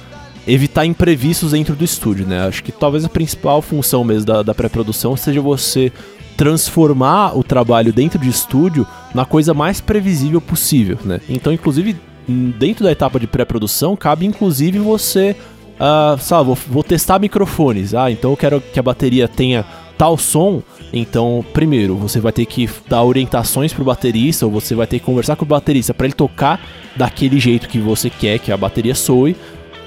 evitar imprevistos dentro do estúdio, né? Acho que talvez a principal função mesmo da, da pré-produção seja você transformar o trabalho dentro de estúdio na coisa mais previsível possível, né? Então, inclusive, dentro da etapa de pré-produção, cabe inclusive você ah, sabe, vou, vou testar microfones. Ah, então eu quero que a bateria tenha tal som. Então, primeiro, você vai ter que dar orientações pro baterista, ou você vai ter que conversar com o baterista para ele tocar daquele jeito que você quer que a bateria soe,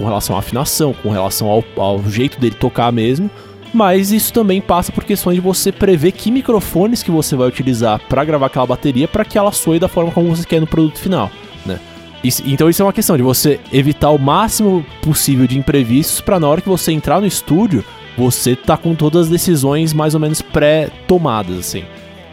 com relação à afinação, com relação ao, ao jeito dele tocar mesmo. Mas isso também passa por questões de você prever que microfones que você vai utilizar para gravar aquela bateria para que ela soe da forma como você quer no produto final, né? Isso- então isso é uma questão de você evitar o máximo possível de imprevistos para na hora que você entrar no estúdio, você tá com todas as decisões mais ou menos pré-tomadas, assim.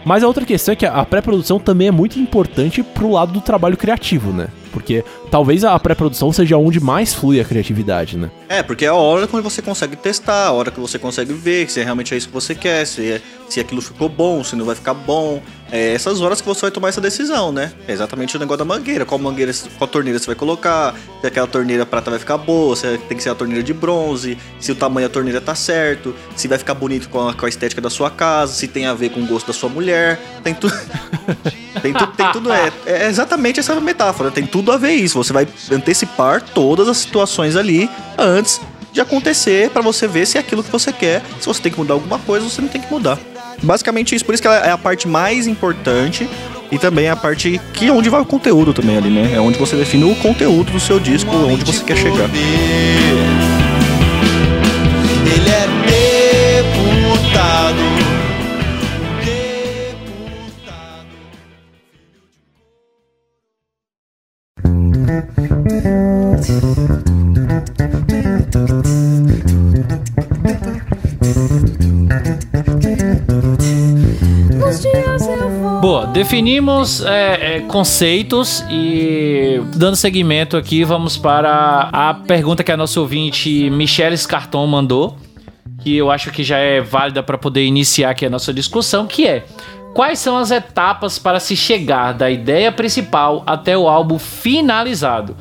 Mas a outra questão é que a pré-produção também é muito importante pro lado do trabalho criativo, né? Porque talvez a pré-produção seja onde mais flui a criatividade, né? É, porque é a hora quando você consegue testar, a hora que você consegue ver se realmente é isso que você quer, se, é- se aquilo ficou bom, se não vai ficar bom. É essas horas que você vai tomar essa decisão, né? É exatamente o negócio da mangueira. Qual mangueira, qual torneira você vai colocar, se aquela torneira prata vai ficar boa, se tem que ser a torneira de bronze, se o tamanho da torneira tá certo, se vai ficar bonito com a, com a estética da sua casa, se tem a ver com o gosto da sua mulher. Tem tudo. *laughs* tem, tu, tem tudo. É, é exatamente essa metáfora. Tem tudo a ver isso. Você vai antecipar todas as situações ali antes de acontecer pra você ver se é aquilo que você quer. Se você tem que mudar alguma coisa, você não tem que mudar. Basicamente isso, por isso que ela é a parte mais importante E também a parte que é onde vai o conteúdo também ali, né? É onde você define o conteúdo do seu disco, onde você quer chegar. Definimos é, é, conceitos e dando seguimento aqui, vamos para a pergunta que a nossa ouvinte Michelle Scarton mandou, que eu acho que já é válida para poder iniciar aqui a nossa discussão, que é quais são as etapas para se chegar da ideia principal até o álbum finalizado?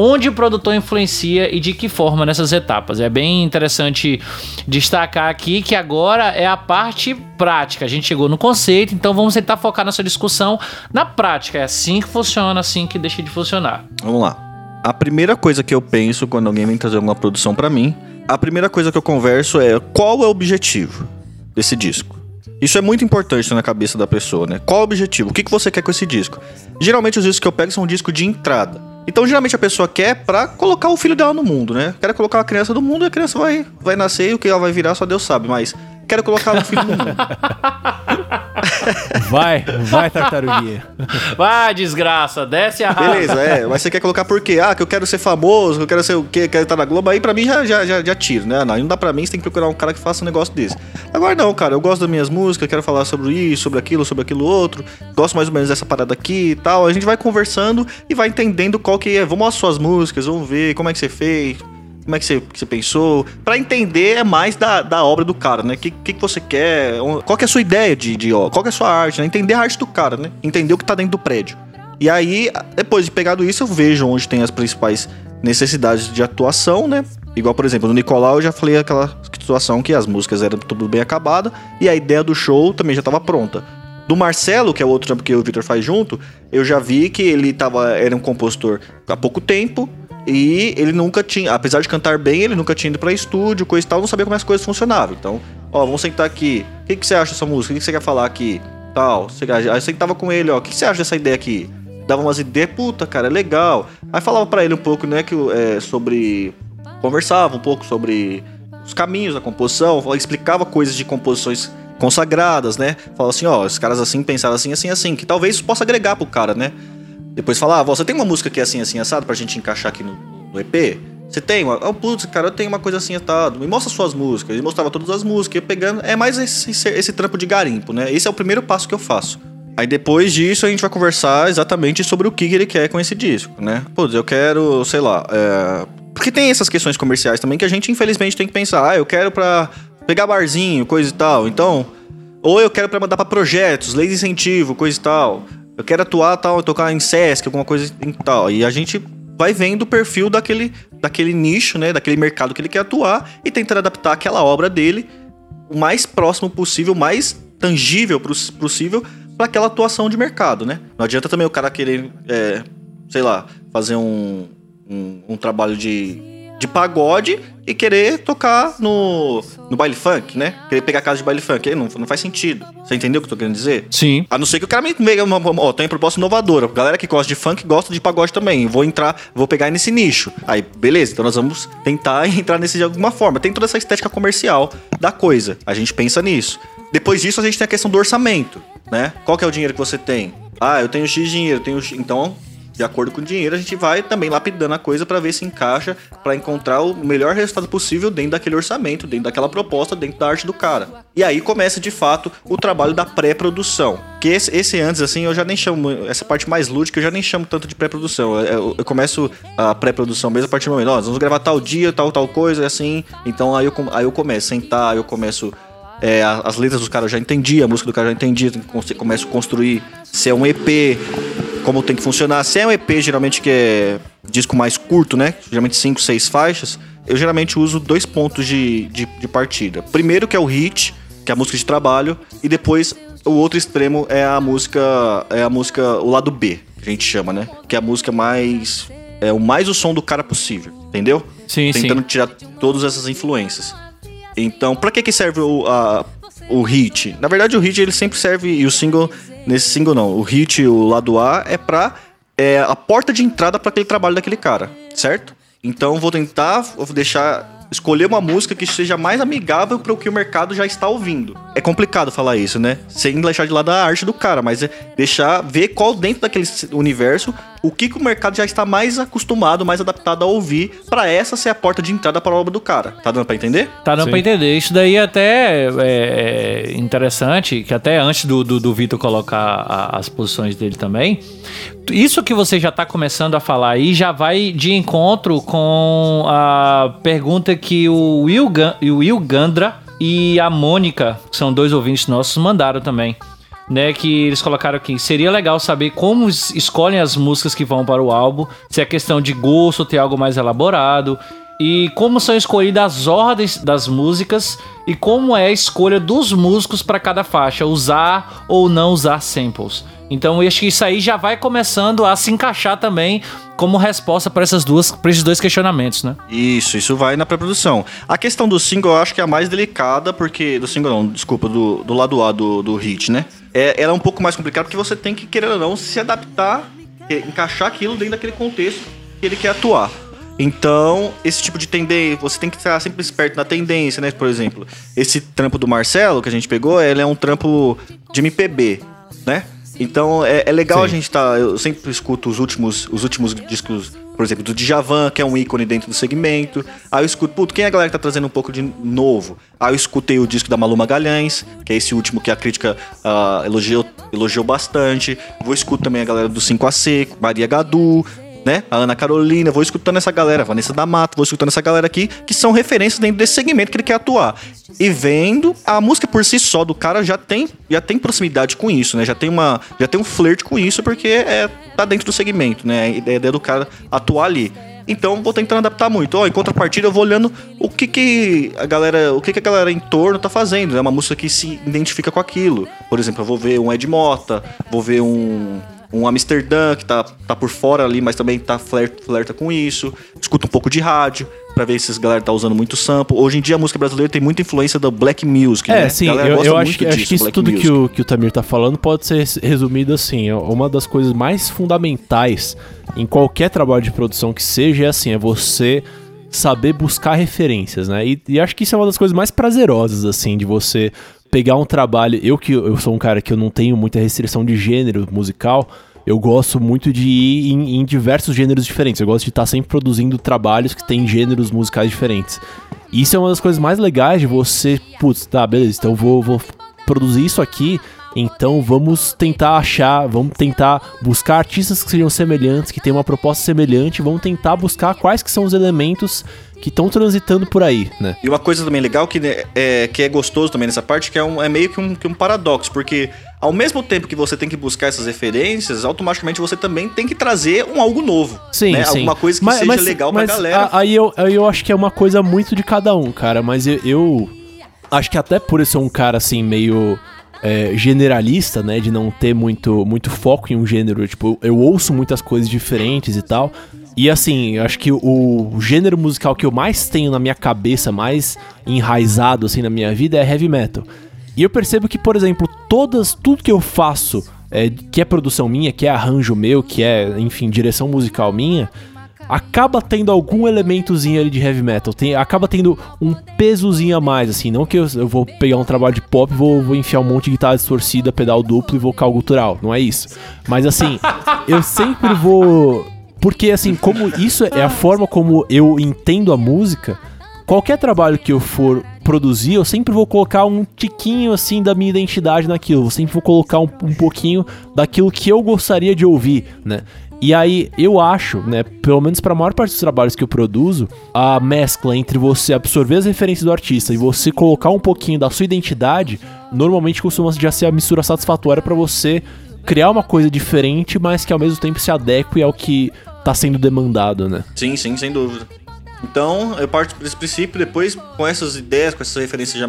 Onde o produtor influencia e de que forma nessas etapas? É bem interessante destacar aqui que agora é a parte prática. A gente chegou no conceito, então vamos tentar focar nossa discussão na prática. É assim que funciona, assim que deixa de funcionar. Vamos lá. A primeira coisa que eu penso quando alguém vem trazer alguma produção pra mim, a primeira coisa que eu converso é qual é o objetivo desse disco. Isso é muito importante na cabeça da pessoa, né? Qual é o objetivo? O que que você quer com esse disco? Geralmente os discos que eu pego são um disco de entrada. Então, geralmente a pessoa quer pra colocar o filho dela no mundo, né? Quer colocar a criança no mundo e a criança vai, vai nascer e o que ela vai virar só Deus sabe, mas quero colocar o filho no mundo. Vai, vai, tartaruguinha. Vai, desgraça, desce a raiva. Beleza, é. Mas você quer colocar por quê? Ah, que eu quero ser famoso, que eu quero ser o quê? Quero estar na Globo. Aí pra mim já, já, já, já tiro, né? Não, não dá pra mim, você tem que procurar um cara que faça um negócio desse. Agora não, cara, eu gosto das minhas músicas, quero falar sobre isso, sobre aquilo, sobre aquilo outro. Gosto mais ou menos dessa parada aqui e tal. A gente vai conversando e vai entendendo qual que é. Vamos às suas músicas, vamos ver como é que você fez. Como é que você, que você pensou? Pra entender é mais da, da obra do cara, né? O que, que, que você quer? Qual que é a sua ideia de, de ó, Qual que é a sua arte, né? Entender a arte do cara, né? Entender o que tá dentro do prédio. E aí, depois de pegado isso, eu vejo onde tem as principais necessidades de atuação, né? Igual, por exemplo, no Nicolau eu já falei aquela situação que as músicas eram tudo bem acabada e a ideia do show também já estava pronta. Do Marcelo, que é o outro trampo que o Victor faz junto, eu já vi que ele tava, era um compositor há pouco tempo e ele nunca tinha, apesar de cantar bem, ele nunca tinha ido pra estúdio, coisa e tal, não sabia como as coisas funcionavam. Então, ó, vamos sentar aqui. O que, que você acha dessa música? O que, que você quer falar aqui? Tal. Aí sentava com ele, ó. O que, que você acha dessa ideia aqui? Dava umas ideias, puta, cara, é legal. Aí falava para ele um pouco, né, que é, sobre. Conversava um pouco sobre os caminhos da composição, explicava coisas de composições consagradas, né? Falava assim, ó, os caras assim pensaram assim, assim, assim, que talvez isso possa agregar pro cara, né? Depois falava, ah, você tem uma música que é assim, assim, assado pra gente encaixar aqui no, no EP? Você tem uma? Oh, putz, cara, eu tenho uma coisa assim, assado. Me mostra suas músicas. Ele mostrava todas as músicas, pegando. É mais esse, esse, trampo de garimpo, né? Esse é o primeiro passo que eu faço. Aí depois disso a gente vai conversar exatamente sobre o que ele quer com esse disco, né? Putz, eu quero, sei lá, é... porque tem essas questões comerciais também que a gente infelizmente tem que pensar. Ah, eu quero pra pegar barzinho, coisa e tal. Então, ou eu quero pra mandar pra projetos, lei de incentivo, coisa e tal. Eu quero atuar tal, tocar em Sesc, alguma coisa e tal. E a gente vai vendo o perfil daquele, daquele nicho, né? Daquele mercado que ele quer atuar e tentando adaptar aquela obra dele o mais próximo possível, o mais tangível possível para aquela atuação de mercado, né? Não adianta também o cara querer, é, sei lá, fazer um, um, um trabalho de, de pagode e querer tocar no, no baile funk, né? Querer pegar a casa de baile funk. Aí não, não faz sentido. Você entendeu o que eu tô querendo dizer? Sim. A não ser que o cara me veja uma, uma, ó, tem uma proposta inovadora. Galera que gosta de funk gosta de pagode também. Vou entrar, vou pegar nesse nicho. Aí, beleza, então nós vamos tentar *laughs* entrar nesse de alguma forma. Tem toda essa estética comercial da coisa. A gente pensa nisso. Depois disso, a gente tem a questão do orçamento, né? Qual que é o dinheiro que você tem? Ah, eu tenho X dinheiro, tenho X... Então, de acordo com o dinheiro, a gente vai também lapidando a coisa para ver se encaixa, para encontrar o melhor resultado possível dentro daquele orçamento, dentro daquela proposta, dentro da arte do cara. E aí começa de fato o trabalho da pré-produção. Que esse, esse, antes, assim, eu já nem chamo, essa parte mais lúdica, eu já nem chamo tanto de pré-produção. Eu, eu, começo a pré-produção mesmo a partir do momento, nós vamos gravar tal dia, tal, tal coisa, assim. Então aí eu, aí eu começo a sentar, eu começo é, as letras dos caras eu já entendi, a música do cara eu já entendi, começo a construir se é um EP, como tem que funcionar. Se é um EP, geralmente que é disco mais curto, né? Geralmente 5, 6 faixas, eu geralmente uso dois pontos de, de, de, partida. Primeiro que é o hit, que é a música de trabalho, e depois o outro extremo é a música. É a música. o lado B, que a gente chama, né? Que é a música mais. É o mais o som do cara possível, entendeu? Sim, Tentando sim. tirar todas essas influências. Então, pra que que serve o, a, o hit? Na verdade, o hit ele sempre serve, e o single, nesse single não. O hit, o lado A, é pra é, a porta de entrada para aquele trabalho daquele cara, certo? Então vou tentar vou deixar escolher uma música que seja mais amigável para o que o mercado já está ouvindo. É complicado falar isso, né? Sem deixar de lado a arte do cara, mas é deixar ver qual dentro daquele universo o que, que o mercado já está mais acostumado, mais adaptado a ouvir, para essa ser a porta de entrada para a obra do cara. Tá dando para entender? Tá dando pra entender. Isso daí até é, é interessante, que até antes do, do, do Vitor colocar a- as posições dele também, isso que você já tá começando a falar aí já vai de encontro com a pergunta que o Will, Gan- o Will Gandra e a Mônica, que são dois ouvintes nossos, mandaram também. Né, que eles colocaram aqui. Seria legal saber como es- escolhem as músicas que vão para o álbum, se é questão de gosto, ter algo mais elaborado, e como são escolhidas as ordens das músicas e como é a escolha dos músicos para cada faixa, usar ou não usar samples. Então eu acho que isso aí já vai começando a se encaixar também como resposta para essas duas, para esses dois questionamentos, né? Isso, isso vai na pré-produção. A questão do single eu acho que é a mais delicada, porque. Do single não, desculpa, do, do lado A do, do hit, né? É, ela é um pouco mais complicada porque você tem que, querer ou não, se adaptar, encaixar aquilo dentro daquele contexto que ele quer atuar. Então, esse tipo de tendência, você tem que estar sempre esperto na tendência, né? Por exemplo, esse trampo do Marcelo que a gente pegou, ele é um trampo de MPB, né? Então é, é legal Sim. a gente tá. Eu sempre escuto os últimos, os últimos discos, por exemplo, do Djavan, que é um ícone dentro do segmento. Aí eu escuto, puto, quem é a galera que tá trazendo um pouco de novo? Aí eu escutei o disco da Malu Magalhães, que é esse último que a crítica ah, elogiou, elogiou bastante. Vou escutar também a galera do 5 a Seco, Maria Gadu, né? A Ana Carolina, vou escutando essa galera, Vanessa da Mata, vou escutando essa galera aqui, que são referências dentro desse segmento que ele quer atuar. E vendo, a música por si só do cara já tem, já tem proximidade com isso, né? Já tem uma, já tem um flerte com isso porque é tá dentro do segmento, né? A ideia do cara atuar ali. Então vou tentando adaptar muito. Ó, em contrapartida eu vou olhando o que que a galera, o que que a galera em torno tá fazendo, é uma música que se identifica com aquilo. Por exemplo, eu vou ver um Ed Mota, vou ver um um Amsterdã que tá, tá por fora ali, mas também tá flerta, flerta com isso. Escuta um pouco de rádio pra ver se as galera tá usando muito sample. Hoje em dia a música brasileira tem muita influência da black music, É, né? sim, eu, eu muito acho, que- disso, acho que isso tudo que o, que o Tamir tá falando pode ser resumido assim. é Uma das coisas mais fundamentais em qualquer trabalho de produção que seja é assim, é você saber buscar referências, né? E, e acho que isso é uma das coisas mais prazerosas, assim, de você pegar um trabalho. Eu que eu sou um cara que eu não tenho muita restrição de gênero musical. Eu gosto muito de ir em, em diversos gêneros diferentes. Eu gosto de estar sempre produzindo trabalhos que têm gêneros musicais diferentes. Isso é uma das coisas mais legais de você, putz, tá, beleza, então vou, vou produzir isso aqui, então vamos tentar achar, vamos tentar buscar artistas que sejam semelhantes, que tenham uma proposta semelhante, vamos tentar buscar quais que são os elementos que estão transitando por aí, né? E uma coisa também legal que né, é, que é gostoso também nessa parte, que é, um, é meio que um, que um paradoxo, porque ao mesmo tempo que você tem que buscar essas referências, automaticamente você também tem que trazer um algo novo. Sim, né? sim. Alguma coisa que seja legal pra mas galera. a- Aí eu, aí eu acho que é uma coisa muito de cada um, cara. Mas eu, eu acho que até por eu ser um cara assim, meio é, generalista, né? De não ter muito, muito foco em um gênero. Tipo, eu ouço muitas coisas diferentes e tal. E assim, eu acho que o, gênero musical que eu mais tenho na minha cabeça, mais enraizado assim na minha vida é heavy metal. E eu percebo que, por exemplo, todas, tudo que eu faço, é, que é produção minha, que é arranjo meu, que é, enfim, direção musical minha, acaba tendo algum elementozinho ali de heavy metal. Tem, acaba tendo um pesozinho a mais, assim. Não que eu, eu vou pegar um trabalho de pop vou, vou enfiar um monte de guitarra distorcida, pedal duplo e vocal gutural. Não é isso. Mas assim, eu sempre vou. Porque assim, como isso é a forma como eu entendo a música, qualquer trabalho que eu for produzir, eu sempre vou colocar um tiquinho assim da minha identidade naquilo. Eu sempre vou colocar um, um pouquinho daquilo que eu gostaria de ouvir, né? E aí eu acho, né, pelo menos para a maior parte dos trabalhos que eu produzo, a mescla entre você absorver as referências do artista e você colocar um pouquinho da sua identidade, normalmente costuma já ser a mistura satisfatória para você criar uma coisa diferente, mas que ao mesmo tempo se adeque ao que tá sendo demandado, né? Sim, sim, sem dúvida. Então, eu parto desse princípio, depois, com essas ideias, com essas referências já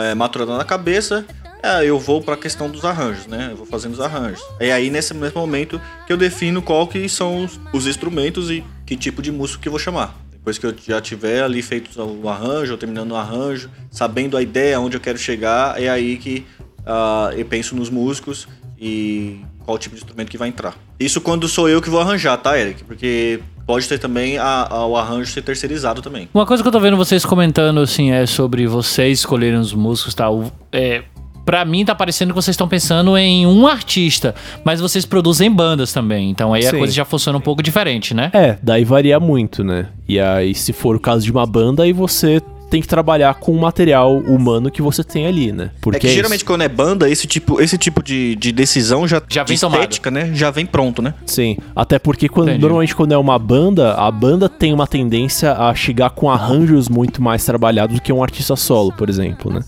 é, maturadas na cabeça, é, eu vou para a questão dos arranjos, né? Eu vou fazendo os arranjos. É aí, nesse mesmo momento, que eu defino qual que são os, os instrumentos e que tipo de músico que eu vou chamar. Depois que eu já tiver ali feito o arranjo, ou terminando o arranjo, sabendo a ideia, onde eu quero chegar, é aí que ah, eu penso nos músicos e qual tipo de instrumento que vai entrar. Isso quando sou eu que vou arranjar, tá, Eric? Porque pode ter também a, a- o arranjo ser terceirizado também. Uma coisa que eu tô vendo vocês comentando, assim, é sobre vocês escolherem os músicos e tal. É, pra mim tá parecendo que vocês estão pensando em um artista, mas vocês produzem bandas também. Então aí a Sim. coisa já funciona um pouco diferente, né? É, daí varia muito, né? E aí, se for o caso de uma banda, aí você tem que trabalhar com o material humano que você tem ali, né? Porque é que isso. geralmente quando é banda, esse tipo, esse tipo de, de decisão já, Já vem de tomado. estética, né? Já vem pronto, né? Sim, até porque quando, Entendi. normalmente quando é uma banda, a banda tem uma tendência a chegar com arranjos muito mais trabalhados do que um artista solo, por exemplo, né?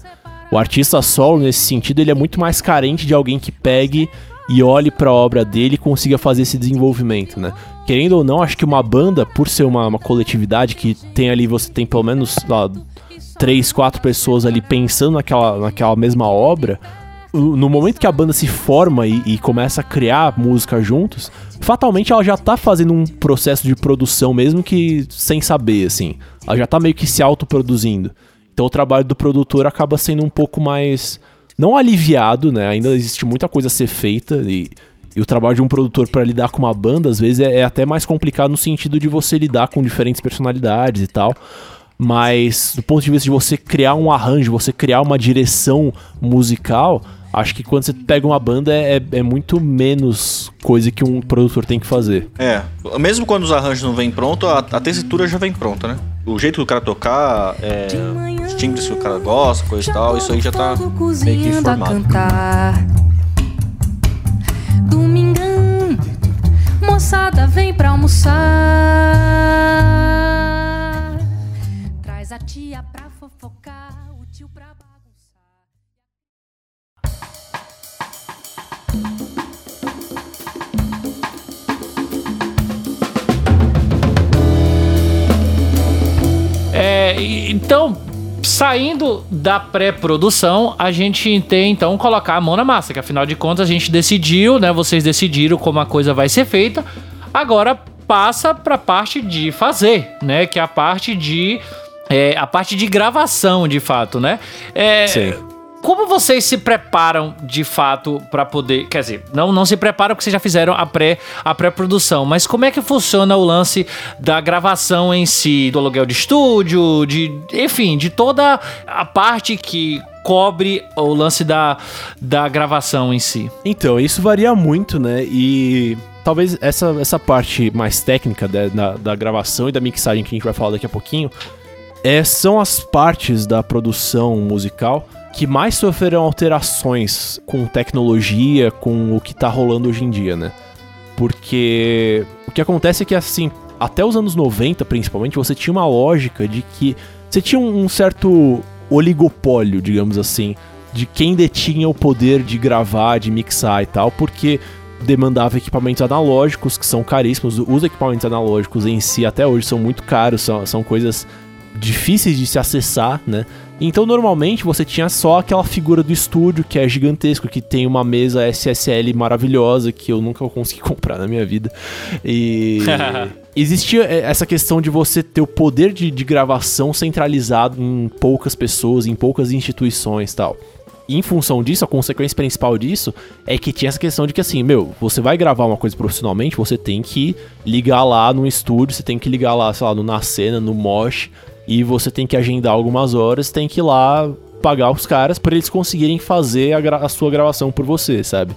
O artista solo, nesse sentido, ele é muito mais carente de alguém que pegue e olhe pra obra dele e consiga fazer esse desenvolvimento, né? Querendo ou não, acho que uma banda, por ser uma, uma coletividade que tem ali, você tem pelo menos lá, três, quatro pessoas ali pensando naquela, naquela mesma obra, no momento que a banda se forma e, e começa a criar música juntos, fatalmente ela já tá fazendo um processo de produção, mesmo que sem saber, assim. Ela já tá meio que se autoproduzindo. Então o trabalho do produtor acaba sendo um pouco mais. Não aliviado, né? Ainda existe muita coisa a ser feita e. E o trabalho de um produtor pra lidar com uma banda, às vezes, é, é até mais complicado no sentido de você lidar com diferentes personalidades e tal. Mas do ponto de vista de você criar um arranjo, você criar uma direção musical, acho que quando você pega uma banda é, é- é muito menos coisa que um produtor tem que fazer. É, mesmo quando os arranjos não vêm pronto, a, a tessitura já vem pronta, né? O jeito que o cara tocar, é, os timbres que o cara gosta, coisa e tal, isso aí já tá meio que formado. Domingão, moçada vem pra almoçar. A tia pra fofocar, o tio pra bagunçar. É, então, saindo da pré-produção, a gente tem então colocar a mão na massa, que afinal de contas a gente decidiu, né? Vocês decidiram como a coisa vai ser feita. Agora passa pra parte de fazer, né? Que é a parte de é, a parte de gravação, de fato, né? É, Sim. Como vocês se preparam de fato pra poder, quer dizer, não não se preparam porque vocês já fizeram a pré a pré-produção, mas como é que funciona o lance da gravação em si, do aluguel de estúdio, de, enfim, de toda a parte que cobre o lance da, da gravação em si. Então, isso varia muito, né? E talvez essa, essa parte mais técnica da, da, da gravação e da mixagem que a gente vai falar daqui a pouquinho é, são as partes da produção musical que mais sofreram alterações com tecnologia, com o que tá rolando hoje em dia, né? Porque o que acontece é que, assim, até os anos 90, principalmente, você tinha uma lógica de que você tinha um certo oligopólio, digamos assim, de quem detinha o poder de gravar, de mixar e tal, porque demandava equipamentos analógicos que são caríssimos. Os equipamentos analógicos em si até hoje são muito caros, são, são coisas difíceis de se acessar, né? Então normalmente você tinha só aquela figura do estúdio que é gigantesco, que tem uma mesa SSL maravilhosa que eu nunca consegui *laughs* comprar na minha vida. E *laughs* existia é, essa questão de você ter o poder de, de gravação centralizado em poucas pessoas, em poucas instituições e tal. E em função disso, a consequência principal disso é que tinha essa questão de que assim, meu, você vai gravar uma coisa profissionalmente, você tem que ligar lá no estúdio, você tem que ligar lá, sei lá, no Na Cena, no Mosh, e você tem que agendar algumas horas, tem que ir lá pagar os caras para eles conseguirem fazer a, a sua gravação por você, sabe?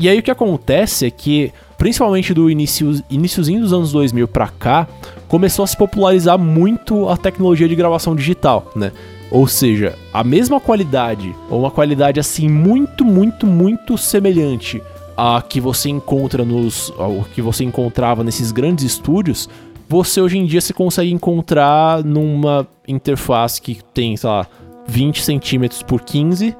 E aí o que acontece é que, principalmente do início, iniciozinho dos anos 2000 pra cá, começou a se popularizar muito a tecnologia de gravação digital, né? Ou seja, a mesma qualidade, ou uma qualidade assim muito, muito, muito semelhante a que você encontra nos, ao que você encontrava nesses grandes estúdios, você hoje em dia se consegue encontrar numa interface que tem, sei lá, 20 centímetros por 15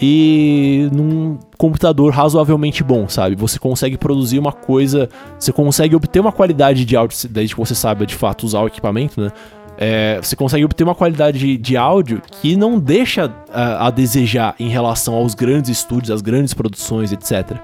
e num computador razoavelmente bom, sabe? Você consegue produzir uma coisa, você consegue obter uma qualidade de áudio, desde que você saiba de fato usar o equipamento, né? É, você consegue obter uma qualidade de, áudio que não deixa a, a desejar em relação aos grandes estúdios, às grandes produções, etc.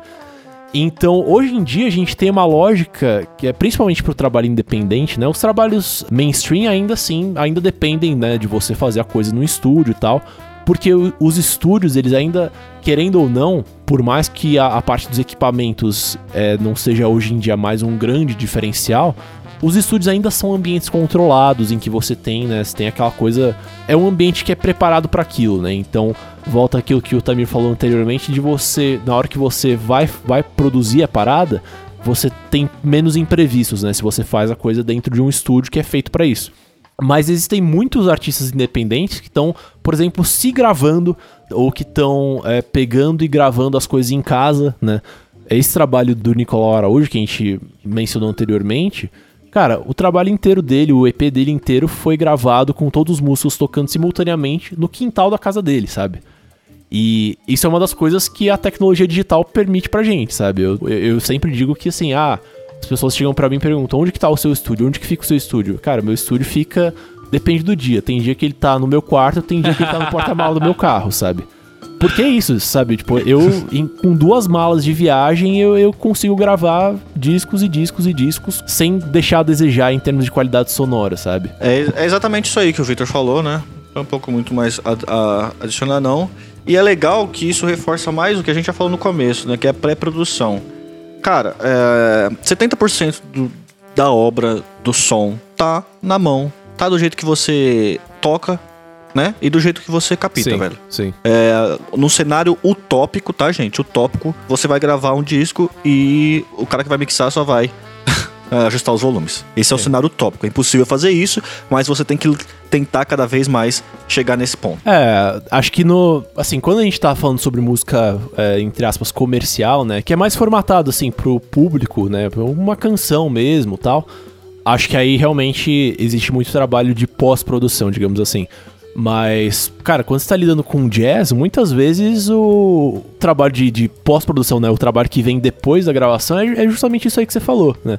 Então, hoje em dia, a gente tem uma lógica que é principalmente para o trabalho independente, né? Os trabalhos mainstream ainda assim, ainda dependem, né, de você fazer a coisa no estúdio e tal. porque os estúdios, eles ainda, querendo ou não, por mais que a, a parte dos equipamentos é, não seja hoje em dia mais um grande diferencial, os estúdios ainda são ambientes controlados em que você tem, né? Você tem aquela coisa. É um ambiente que é preparado para aquilo, né? Então, volta aquilo que o Tamir falou anteriormente, de você, na hora que você vai, vai produzir a parada, você tem menos imprevistos, né? Se você faz a coisa dentro de um estúdio que é feito para isso. Mas existem muitos artistas independentes que estão, por exemplo, se gravando ou que estão é, pegando e gravando as coisas em casa, né? Esse trabalho do Nicolau Araújo, que a gente mencionou anteriormente, cara, o trabalho inteiro dele, o EP dele inteiro foi gravado com todos os músicos tocando simultaneamente no quintal da casa dele, sabe? E isso é uma das coisas que a tecnologia digital permite pra gente, sabe? Eu, eu, sempre digo que assim, ah, as pessoas chegam pra mim e perguntam onde que tá o seu estúdio, onde que fica o seu estúdio? Cara, meu estúdio fica. Depende do dia. Tem dia que ele tá no meu quarto, tem dia que ele tá no porta-malas do meu carro, sabe? Porque é isso, sabe? Tipo, eu, em- com duas malas de viagem, eu, eu consigo gravar discos e discos e discos sem deixar a desejar em termos de qualidade sonora, sabe? É, é exatamente isso aí que o Victor falou, né? É um pouco muito mais a, a- adicionar, não. E é legal que isso reforça mais o que a gente já falou no começo, né? Que é a pré-produção. Cara, é, 70% do- da obra, do som, tá na mão. Tá do jeito que você toca, né? E do jeito que você capta, sim, velho. Sim. É, num cenário utópico, tá, gente? Utópico, você vai gravar um disco e o cara que vai mixar só vai ajustar os volumes. Esse é o cenário utópico. É impossível fazer isso, mas você tem que tentar cada vez mais chegar nesse ponto. É, acho que no. Assim, quando a gente tá falando sobre música, é, entre aspas, comercial, né? Que é mais formatado, assim, pro público, né? Uma canção mesmo tal. Acho que aí realmente existe muito trabalho de pós-produção, digamos assim. Mas, cara, quando você tá lidando com jazz, muitas vezes o trabalho de, de pós-produção, né? O trabalho que vem depois da gravação é, é justamente isso aí que você falou, né?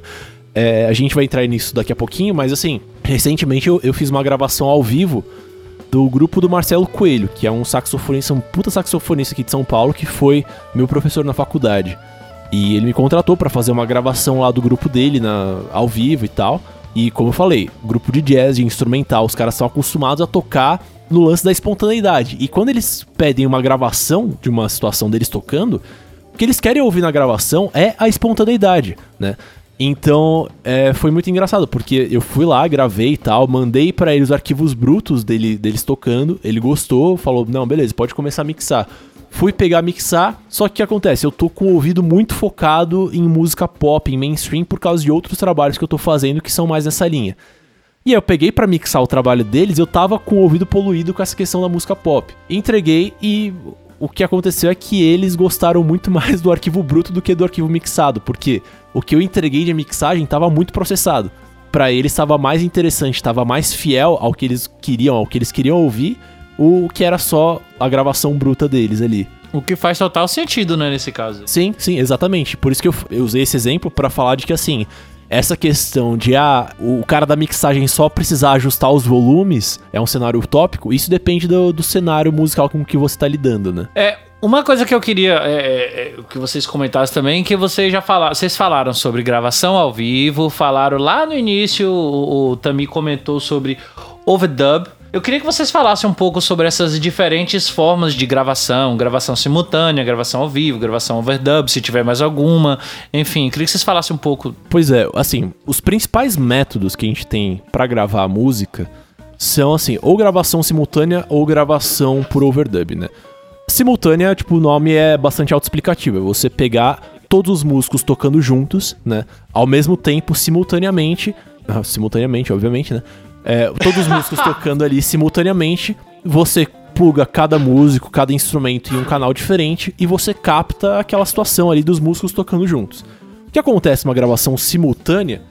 É, a gente vai entrar nisso daqui a pouquinho, mas assim, recentemente eu, eu fiz uma gravação ao vivo do grupo do Marcelo Coelho, que é um saxofonista, um puta saxofonista aqui de São Paulo, que foi meu professor na faculdade. E ele me contratou pra fazer uma gravação lá do grupo dele na, ao vivo e tal. E como eu falei, grupo de jazz, de instrumental, os caras são acostumados a tocar no lance da espontaneidade. E quando eles pedem uma gravação de uma situação deles tocando, o que eles querem ouvir na gravação é a espontaneidade, né? Então, é, foi muito engraçado, porque eu fui lá, gravei e tal, mandei pra ele os arquivos brutos dele, deles tocando, ele gostou, falou, não, beleza, pode começar a mixar. Fui pegar mixar, só que o que acontece? Eu tô com o ouvido muito focado em música pop, em mainstream, por causa de outros trabalhos que eu tô fazendo que são mais nessa linha. E aí eu peguei pra mixar o trabalho deles, eu tava com o ouvido poluído com essa questão da música pop. Entreguei e o que aconteceu é que eles gostaram muito *laughs* mais do arquivo bruto do que do arquivo mixado, porque o que eu entreguei de mixagem tava muito processado. Pra eles estava mais interessante, tava mais fiel ao que eles queriam, ao que eles queriam ouvir, o que era só a gravação bruta deles ali. O que faz total sentido, né, nesse caso. Sim, sim, exatamente. Por isso que eu, eu usei esse exemplo pra falar de que assim, essa questão de ah, o cara da mixagem só precisar ajustar os volumes é um cenário utópico, isso depende do, do cenário musical com que você tá lidando, né? É, uma coisa que eu queria é, é, é, que vocês comentassem também, que vocês já falaram, vocês falaram sobre gravação ao vivo, falaram lá no início, o, o Tami comentou sobre overdub. Eu queria que vocês falassem um pouco sobre essas diferentes formas de gravação, gravação simultânea, gravação ao vivo, gravação overdub, se tiver mais alguma. Enfim, queria que vocês falassem um pouco. Pois é, assim, os principais métodos que a gente tem pra gravar a música são assim, ou gravação simultânea ou gravação por overdub, né? Simultânea, tipo, o nome é bastante autoexplicativo. É você pegar todos os músicos tocando juntos, né? Ao mesmo tempo, simultaneamente. ah, simultaneamente, obviamente, né? É, todos os músicos *laughs* tocando ali simultaneamente. Você pluga cada músico, cada instrumento em um canal diferente e você capta aquela situação ali dos músicos tocando juntos. O que acontece numa gravação simultânea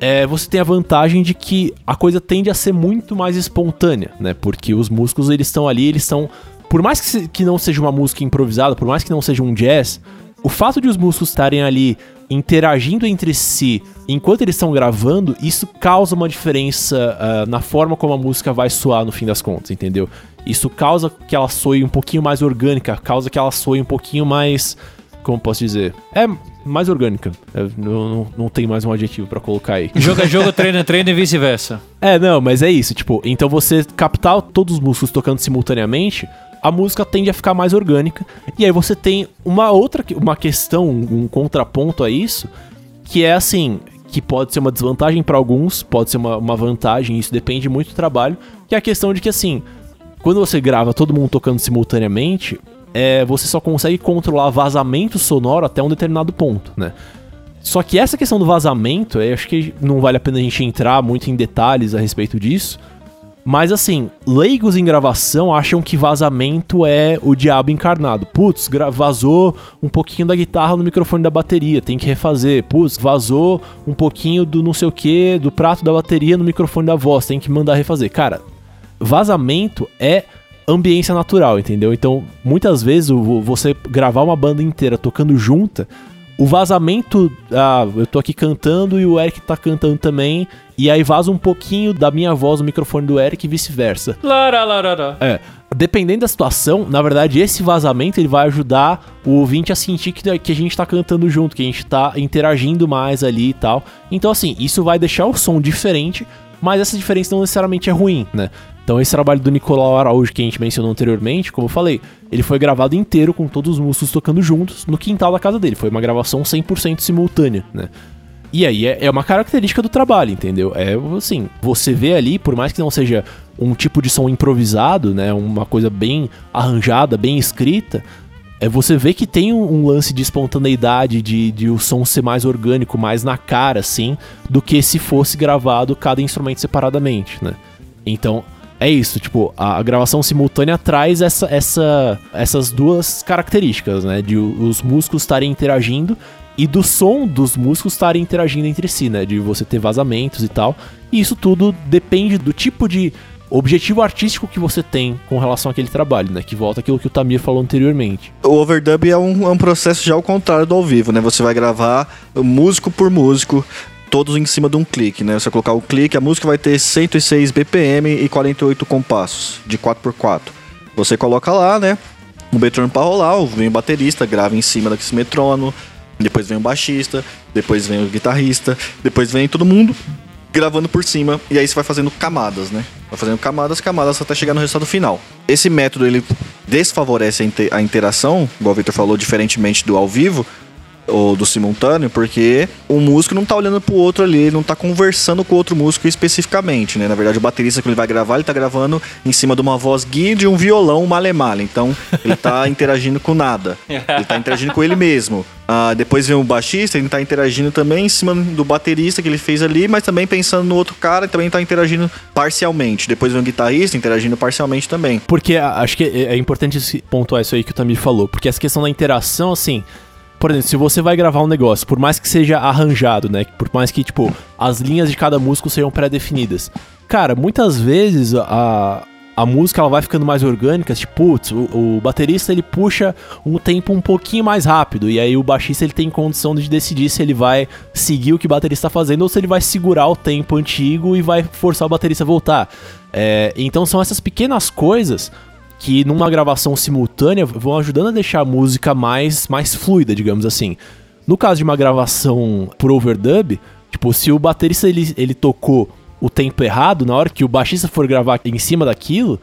é, você tem a vantagem de que a coisa tende a ser muito mais espontânea, né? Porque os músicos eles estão ali, eles estão por mais que, se- que não seja uma música improvisada, por mais que não seja um jazz, o fato de os músicos estarem ali interagindo entre si enquanto eles estão gravando, isso causa uma diferença ah, na forma como a música vai soar no fim das contas, entendeu? Isso causa que ela soe um pouquinho mais orgânica, causa que ela soe um pouquinho mais. Como posso dizer? É mais orgânica. É, não, não, não tem mais um adjetivo pra colocar aí. *laughs* Jogo *laughs* é jogo, treino é treino e vice-versa. É, não, mas é isso, tipo, então você captar todos os músicos tocando simultaneamente a música tende a ficar mais orgânica. E aí você tem uma outra uma questão, um contraponto a isso, que é assim, que pode ser uma desvantagem para alguns, pode ser uma, uma vantagem, isso depende muito do trabalho, que é a questão de que assim, quando você grava todo mundo tocando simultaneamente, é, você só consegue controlar vazamento sonoro até um determinado ponto, né? Só que essa questão do vazamento, eu acho que não vale a pena a gente entrar muito em detalhes a respeito disso. Mas assim, leigos em gravação acham que vazamento é o diabo encarnado. Putz, vazou um pouquinho da guitarra no microfone da bateria, tem que refazer. Putz, vazou um pouquinho do não sei o que, do prato da bateria no microfone da voz, tem que mandar refazer. Cara, vazamento é ambiência natural, entendeu? Então, muitas vezes você gravar uma banda inteira tocando junta, o vazamento, ah, eu tô aqui cantando e o Eric tá cantando também, e aí vaza um pouquinho da minha voz no microfone do Eric e vice-versa. Lara, lara, lara. É, dependendo da situação, na verdade, esse vazamento ele vai ajudar o ouvinte a sentir que, que a gente tá cantando junto, que a gente tá interagindo mais ali e tal. Então, assim, isso vai deixar o som diferente, mas essa diferença não necessariamente é ruim, né? Então, esse trabalho do Nicolau Araújo que a gente mencionou anteriormente, como eu falei, ele foi gravado inteiro com todos os músicos tocando juntos no quintal da casa dele. Foi uma gravação 100% simultânea, né? E aí é, é uma característica do trabalho, entendeu? É assim, você vê ali, por mais que não seja um tipo de som improvisado, né? Uma coisa bem arranjada, bem escrita, é você vê que tem um, lance de espontaneidade, de, de o som ser mais orgânico, mais na cara, assim, do que se fosse gravado cada instrumento separadamente, né? Então, é isso, tipo, a, gravação simultânea traz essa, essa, essas duas características, né? De os músicos estarem interagindo e do som dos músicos estarem interagindo entre si, né? De você ter vazamentos e tal. E isso tudo depende do tipo de objetivo artístico que você tem com relação àquele trabalho, né? Que volta aquilo que o Tamir falou anteriormente. O overdub é um, é um processo já ao contrário do ao vivo, né? Você vai gravar músico por músico, todos em cima de um clique, né? Você colocar o clique, a música vai ter 106 BPM e 48 compassos, de 4x4. Você coloca lá, né? O metrônomo pra rolar, vem o baterista, grava em cima desse metrônomo, depois vem o baixista, depois vem o guitarrista, depois vem todo mundo gravando por cima e aí você vai fazendo camadas, né? Vai fazendo camadas, camadas até chegar no resultado final. Esse método ele desfavorece a, a interação, igual o Victor falou, diferentemente do ao vivo ou do simultâneo, porque o músico não tá olhando pro outro ali, ele não tá conversando com o outro músico especificamente, né? Na verdade, o baterista que ele vai gravar, ele tá gravando em cima de uma voz guia de um violão male-male. Então, ele tá *laughs* interagindo com nada. Ele tá interagindo com ele mesmo. Ah, depois vem o baixista, ele tá interagindo também em cima do baterista que ele fez ali, mas também pensando no outro cara e também tá interagindo parcialmente. Depois vem o guitarrista interagindo parcialmente também. Porque acho que é é importante pontuar isso aí que o Tamir falou. Porque essa questão da interação, assim. Por exemplo, se você vai gravar um negócio, por mais que seja arranjado, né? Por mais que, tipo, as linhas de cada músico sejam pré-definidas. Cara, muitas vezes a, a música ela vai ficando mais orgânica. Tipo, putz, o, o baterista ele puxa um tempo um pouquinho mais rápido. E aí o baixista ele tem condição de decidir se ele vai seguir o que o baterista está fazendo ou se ele vai segurar o tempo antigo e vai forçar o baterista a voltar. É, então são essas pequenas coisas que numa gravação simultânea vão ajudando a deixar a música mais, mais fluida, digamos assim. No caso de uma gravação por overdub, tipo, se o baterista ele, ele tocou o tempo errado, na hora que o baixista for gravar em cima daquilo,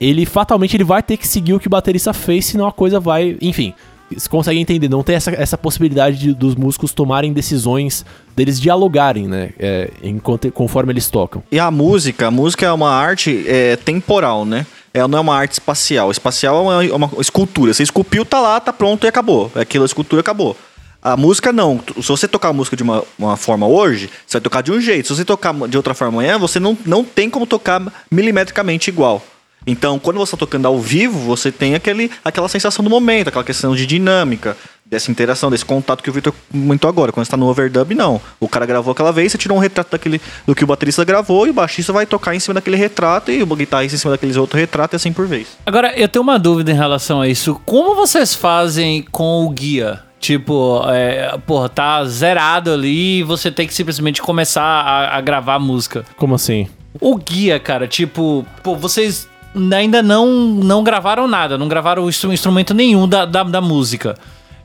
ele fatalmente ele vai ter que seguir o que o baterista fez, senão a coisa vai. Enfim, você consegue entender, não tem essa, essa possibilidade de- dos músicos tomarem decisões, deles dialogarem, né? é, enquanto, conforme eles tocam. E a música, a música é uma arte é, temporal, né? Ela não é uma arte espacial. Espacial é uma, é uma escultura. Você esculpiu, tá lá, tá pronto e acabou. Aquela escultura acabou. A música não. Se você tocar a música de uma, uma forma hoje, você vai tocar de um jeito. Se você tocar de outra forma amanhã, você não, não tem como tocar milimetricamente igual. Então, quando você está tocando ao vivo, você tem aquele, aquela sensação do momento, aquela questão de dinâmica, dessa interação, desse contato que o Victor comentou agora. Quando está no overdub, não. O cara gravou aquela vez, você tirou um retrato daquele, do que o baterista gravou e o baixista vai tocar em cima daquele retrato e o guitarrista em cima daqueles outros retratos e assim por vez. Agora, eu tenho uma dúvida em relação a isso. Como vocês fazem com o guia? Tipo, é, porra, tá zerado ali e você tem que simplesmente começar a, a gravar a música. Como assim? O guia, cara, tipo, pô, vocês ainda não, não gravaram nada, não gravaram instru- instrumento nenhum da, da, da música.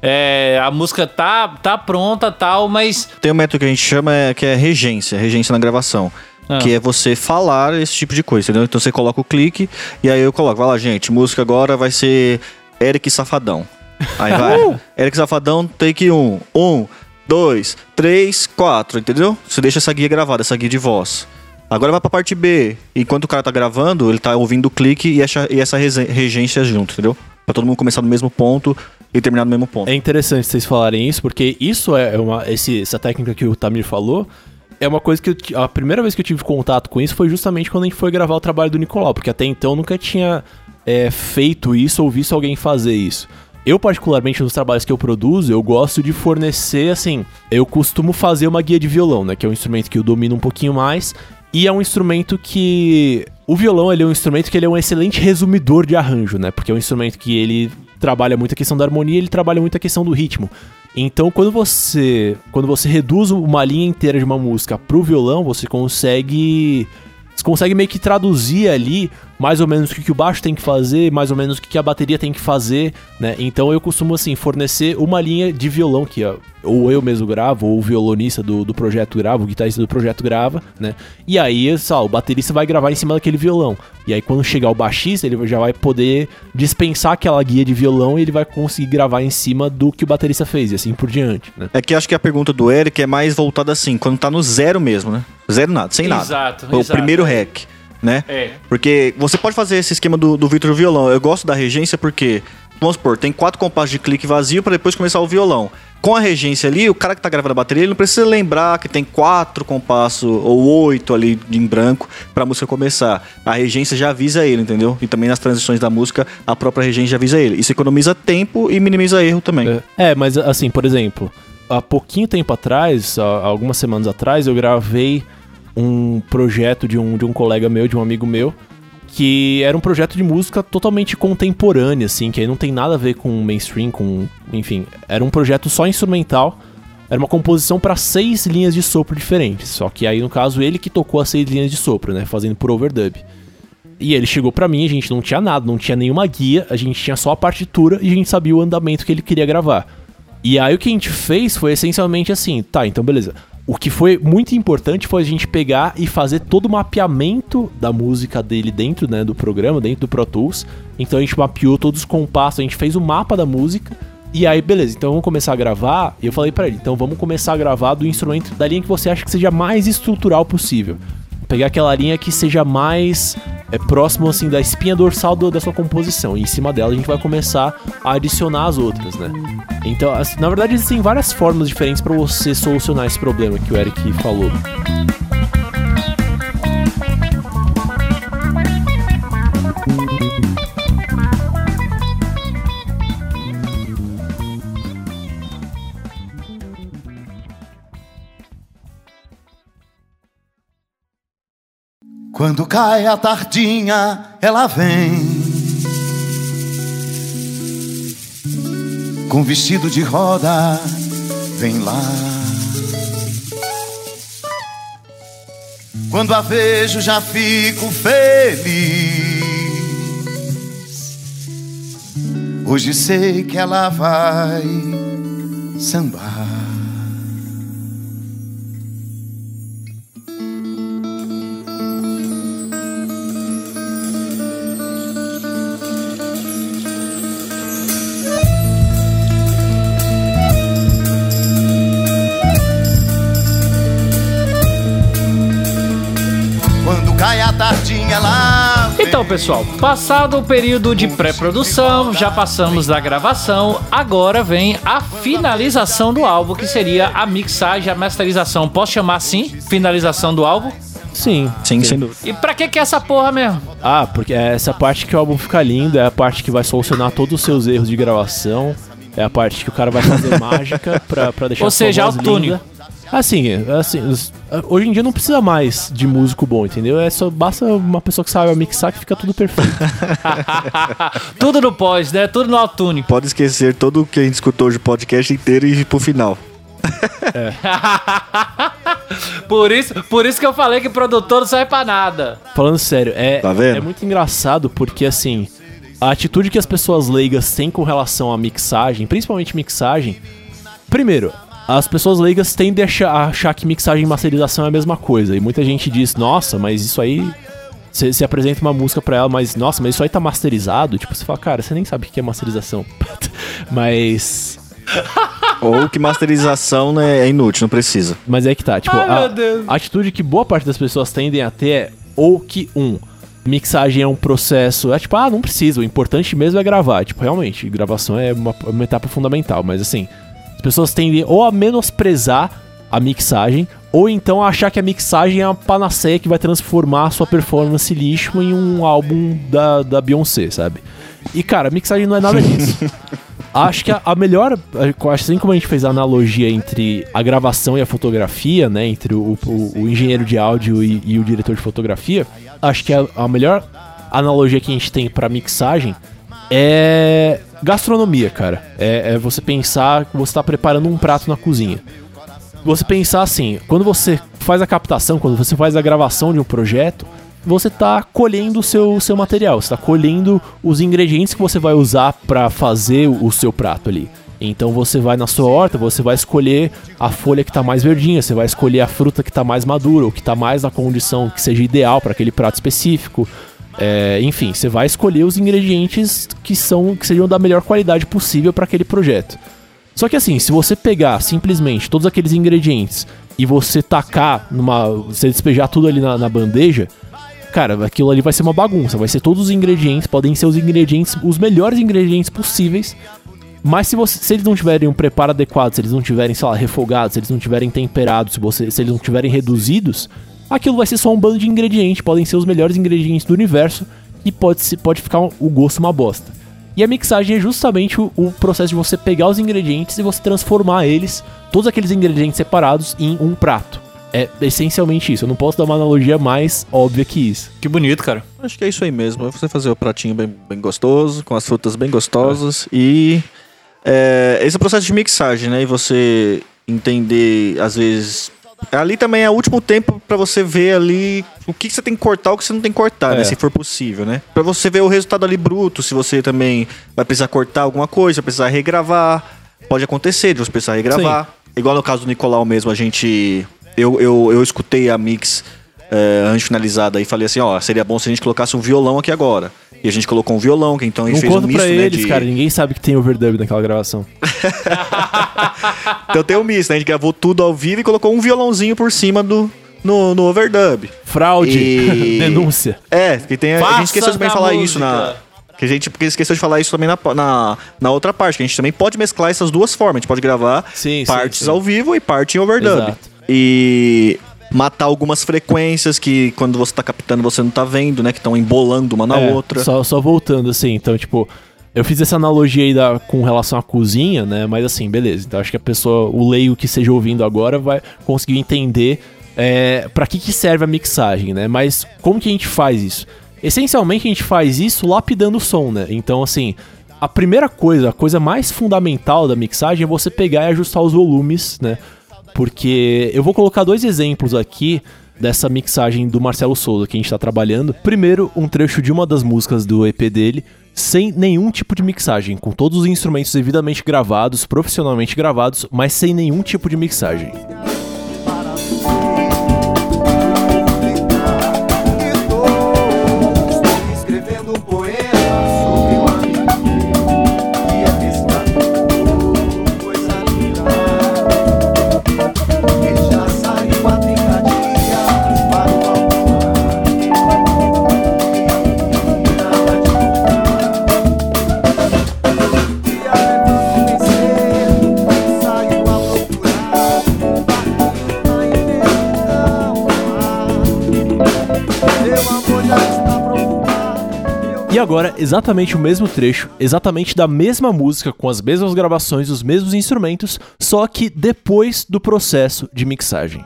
É, a música tá, tá pronta tal, mas Tem um método que a gente chama é, que é regência, regência na gravação. Ah. que é você falar esse tipo de coisa, entendeu? Então você coloca o clique e aí eu coloco, vai lá, gente, música agora vai ser Eric Safadão. Aí *laughs* vai, Eric Safadão, take um. Um, dois, três, quatro, entendeu? Você deixa essa guia gravada, essa guia de voz. Agora vai pra parte B. Enquanto o cara tá gravando, ele tá ouvindo o clique e essa, e essa regência junto, entendeu? Pra todo mundo começar no mesmo ponto e terminar no mesmo ponto. É interessante vocês falarem isso, porque isso é uma. Esse, essa técnica que o Tamir falou. É uma coisa que eu a primeira vez que eu tive contato com isso foi justamente quando a gente foi gravar o trabalho do Nicolau, porque até então eu nunca tinha é, feito isso ou visto alguém fazer isso. Eu, particularmente, nos trabalhos que eu produzo, eu gosto de fornecer, assim, eu costumo fazer uma guia de violão, né? Que é um instrumento que eu domino um pouquinho mais. E é um instrumento que. O violão, ele é um instrumento que ele é um excelente resumidor de arranjo, né? Porque é um instrumento que ele trabalha muito a questão da harmonia, ele trabalha muito a questão do ritmo. Então, quando você quando você reduz uma linha inteira de uma música pro violão, você consegue você consegue meio que traduzir ali mais ou menos o que o baixo tem que fazer, mais ou menos o que a bateria tem que fazer, né? Então eu costumo assim fornecer uma linha de violão que ou eu mesmo gravo, ou o violonista do, do projeto grava, o guitarrista do projeto grava, né? E aí, só, o baterista vai gravar em cima daquele violão. E aí quando chegar o baixista, ele já vai poder dispensar aquela guia de violão e ele vai conseguir gravar em cima do que o baterista fez e assim por diante, né? É que acho que a pergunta do Eric é mais voltada assim, quando tá no zero mesmo, né? Zero nada, sem nada. Exato, O exato. primeiro rec, né? É. Porque você pode fazer esse esquema do, do Victor Violão. Eu gosto da regência porque, vamos supor, tem quatro compassos de clique vazio para depois começar o violão. Com a regência ali, o cara que tá gravando a bateria, ele não precisa lembrar que tem quatro compassos ou oito ali em branco pra música começar. A regência já avisa ele, entendeu? E também nas transições da música, a própria regência já avisa ele. Isso economiza tempo e minimiza erro também. É, é, mas assim, por exemplo, há pouquinho tempo atrás, há algumas semanas atrás, eu gravei um projeto de um, de um colega meu, de um amigo meu, que era um projeto de música totalmente contemporânea, assim, que aí não tem nada a ver com mainstream, com. Enfim, era um projeto só instrumental. Era uma composição para seis linhas de sopro diferentes. Só que aí, no caso, ele que tocou as seis linhas de sopro, né? Fazendo por overdub. E ele chegou pra mim, a gente não tinha nada, não tinha nenhuma guia, a gente tinha só a partitura e a gente sabia o andamento que ele queria gravar. E aí o que a gente fez foi essencialmente assim, tá, então beleza. O que foi muito importante foi a gente pegar e fazer todo o mapeamento da música dele dentro né, do programa, dentro do Pro Tools. Então a gente mapeou todos os compassos, a gente fez o mapa da música. E aí, beleza, então vamos começar a gravar. E eu falei pra ele, então vamos começar a gravar do instrumento, da linha que você acha que seja mais estrutural possível. Pegar aquela linha que seja mais é, próximo assim da espinha dorsal do- da sua composição. E em cima dela a gente vai começar a adicionar as outras, né? Então, assim, na verdade, existem várias formas diferentes pra você solucionar esse problema que o Eric falou. Quando cai a tardinha, ela vem. Com vestido de roda, vem lá. Quando a vejo, já fico feliz. Hoje sei que ela vai sambar. Então, pessoal, passado o período de pré-produção, já passamos da gravação, agora vem a finalização do álbum, que seria a mixagem, a masterização. Posso chamar assim? Finalização do álbum? Sim. Sim, sem dúvida. E pra que que é essa porra mesmo? Ah, porque é essa parte que o álbum fica lindo, é a parte que vai solucionar todos os seus erros de gravação, é a parte que o cara vai fazer *laughs* mágica pra, pra deixar Ou a sua seja, voz autotune. linda. Assim, é, assim, hoje em dia não precisa mais de músico bom, entendeu? É só basta uma pessoa que saiba mixar que fica tudo perfeito. *laughs* Tudo no pós, né? Tudo no autotune. Pode esquecer todo o que a gente escutou hoje, o podcast inteiro e ir pro final. *laughs* *laughs* por, isso, por isso que eu falei que produtor não serve pra nada. Falando sério, é, Tá é muito engraçado porque, assim, a atitude que as pessoas leigas têm com relação à mixagem, principalmente mixagem. Primeiro, as pessoas leigas tendem a achar, a achar que mixagem e masterização é a mesma coisa. E muita gente diz, nossa, mas isso aí. Você apresenta uma música pra ela, mas nossa, mas isso aí tá masterizado? Tipo, você fala, cara, você nem sabe o que é masterização. *laughs* mas. Ou que masterização né, é inútil, não precisa. Mas é que tá, tipo, Ai, a, meu Deus. a atitude que boa parte das pessoas tendem a ter é ou que, um, mixagem é um processo. É tipo, ah, não precisa, o importante mesmo é gravar. Tipo, realmente, gravação é uma, uma etapa fundamental, mas assim, as pessoas tendem ou a menosprezar a mixagem, ou então a achar que a mixagem é uma panaceia que vai transformar a sua performance lixo em um álbum da, da Beyoncé, sabe? E cara, a mixagem não é nada disso. *laughs* Acho que a, a melhor, acho assim como a gente fez a analogia entre a gravação e a fotografia, né, entre o, o- o engenheiro de áudio e, e o diretor de fotografia, acho que a, a melhor analogia que a gente tem pra mixagem é gastronomia, cara. É, é você pensar que você tá preparando um prato na cozinha. Você pensar assim, quando você faz a captação, quando você faz a gravação de um projeto, você tá colhendo o seu, seu material, você tá colhendo os ingredientes que você vai usar pra fazer o, seu prato ali. Então você vai na sua horta, você vai escolher a folha que tá mais verdinha, você vai escolher a fruta que tá mais madura, ou que tá mais na condição que seja ideal para aquele prato específico. É, enfim, você vai escolher os ingredientes que são que sejam da melhor qualidade possível para aquele projeto. Só que assim, se você pegar simplesmente todos aqueles ingredientes e você tacar numa. Você despejar tudo ali na, na bandeja, cara, aquilo ali vai ser uma bagunça. Vai ser todos os ingredientes, podem ser os ingredientes, os melhores ingredientes possíveis. Mas se, você, se eles não tiverem um preparo adequado, se eles não tiverem, sei lá, refogados, se eles não tiverem temperados, se, você, se eles não tiverem reduzidos, aquilo vai ser só um bando de ingredientes. Podem ser os melhores ingredientes do universo e pode, se, pode ficar o gosto uma bosta. E a mixagem é justamente o, o processo de você pegar os ingredientes e você transformar eles, todos aqueles ingredientes separados, em um prato. É essencialmente isso. Eu não posso dar uma analogia mais óbvia que isso. Que bonito, cara. Acho que é isso aí mesmo. É você fazer o pratinho bem, bem gostoso, com as frutas bem gostosas e. É, esse é o processo de mixagem, né? E você entender, às vezes. Ali também é o último tempo pra você ver ali o que que você tem que cortar o que você não tem que cortar, É. né? Se for possível, né? Pra você ver o resultado ali bruto, se você também vai precisar cortar alguma coisa, vai precisar regravar. Pode acontecer de você precisar regravar. Igual no caso do Nicolau mesmo, a gente. Eu, eu, eu escutei a mix é, antes finalizada e falei assim, ó, seria bom se a gente colocasse um violão aqui agora. E a gente colocou um violão, que então a gente Não fez um misto, pra né? eles, de- cara. Ninguém sabe que tem overdub naquela gravação. *laughs* Então tem um misto, né? A gente gravou tudo ao vivo e colocou um violãozinho por cima do. No, no overdub. Fraude, E- *laughs* denúncia. É, que tem, a gente esqueceu também de falar música. isso na. Que a gente porque esqueceu de falar isso também na, na, na outra parte, que a gente também pode mesclar essas duas formas. A gente pode gravar Sim, sim, partes sim. ao vivo e parte em overdub. Exato. E matar algumas frequências que quando você tá captando você não tá vendo, né? Que estão embolando uma na É, outra. Só, só voltando, assim, então, tipo, eu fiz essa analogia aí da, com relação à cozinha, né? Mas assim, beleza. Então acho que a pessoa, o leigo que esteja ouvindo agora, vai conseguir entender é, para que, que serve a mixagem, né? Mas como que a gente faz isso? Essencialmente a gente faz isso lapidando o som, né? Então, assim, a primeira coisa, a coisa mais fundamental da mixagem é você pegar e ajustar os volumes, né? Porque eu vou colocar dois exemplos aqui dessa mixagem do Marcelo Souza que a gente tá trabalhando. Primeiro, um trecho de uma das músicas do EP dele, sem nenhum tipo de mixagem, com todos os instrumentos devidamente gravados, profissionalmente gravados, mas sem nenhum tipo de mixagem. Agora, exatamente o mesmo trecho, exatamente da mesma música, com as mesmas gravações, os mesmos instrumentos, só que depois do processo de mixagem.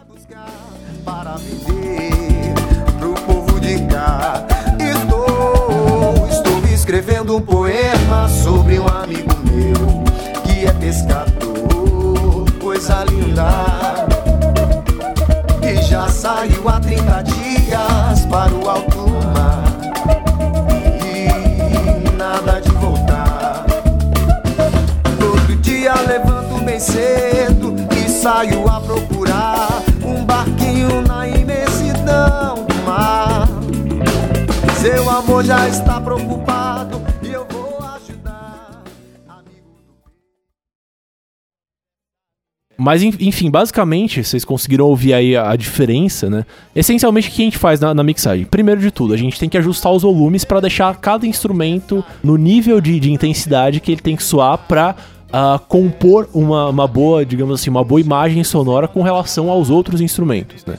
para viver pro povo de cá. Estou, estou escrevendo um poema sobre saio a procurar um barquinho na imensidão do mar. Seu amor já está preocupado e eu vou ajudar. Mas en- enfim, basicamente, vocês conseguiram ouvir aí a, a diferença, né? Essencialmente, o que a gente faz na, na mixagem? Primeiro de tudo, a gente tem que ajustar os volumes pra deixar cada instrumento no nível de, de intensidade que ele tem que soar pra ah, compor uma, uma boa, digamos assim, uma boa imagem sonora com relação aos outros instrumentos, né?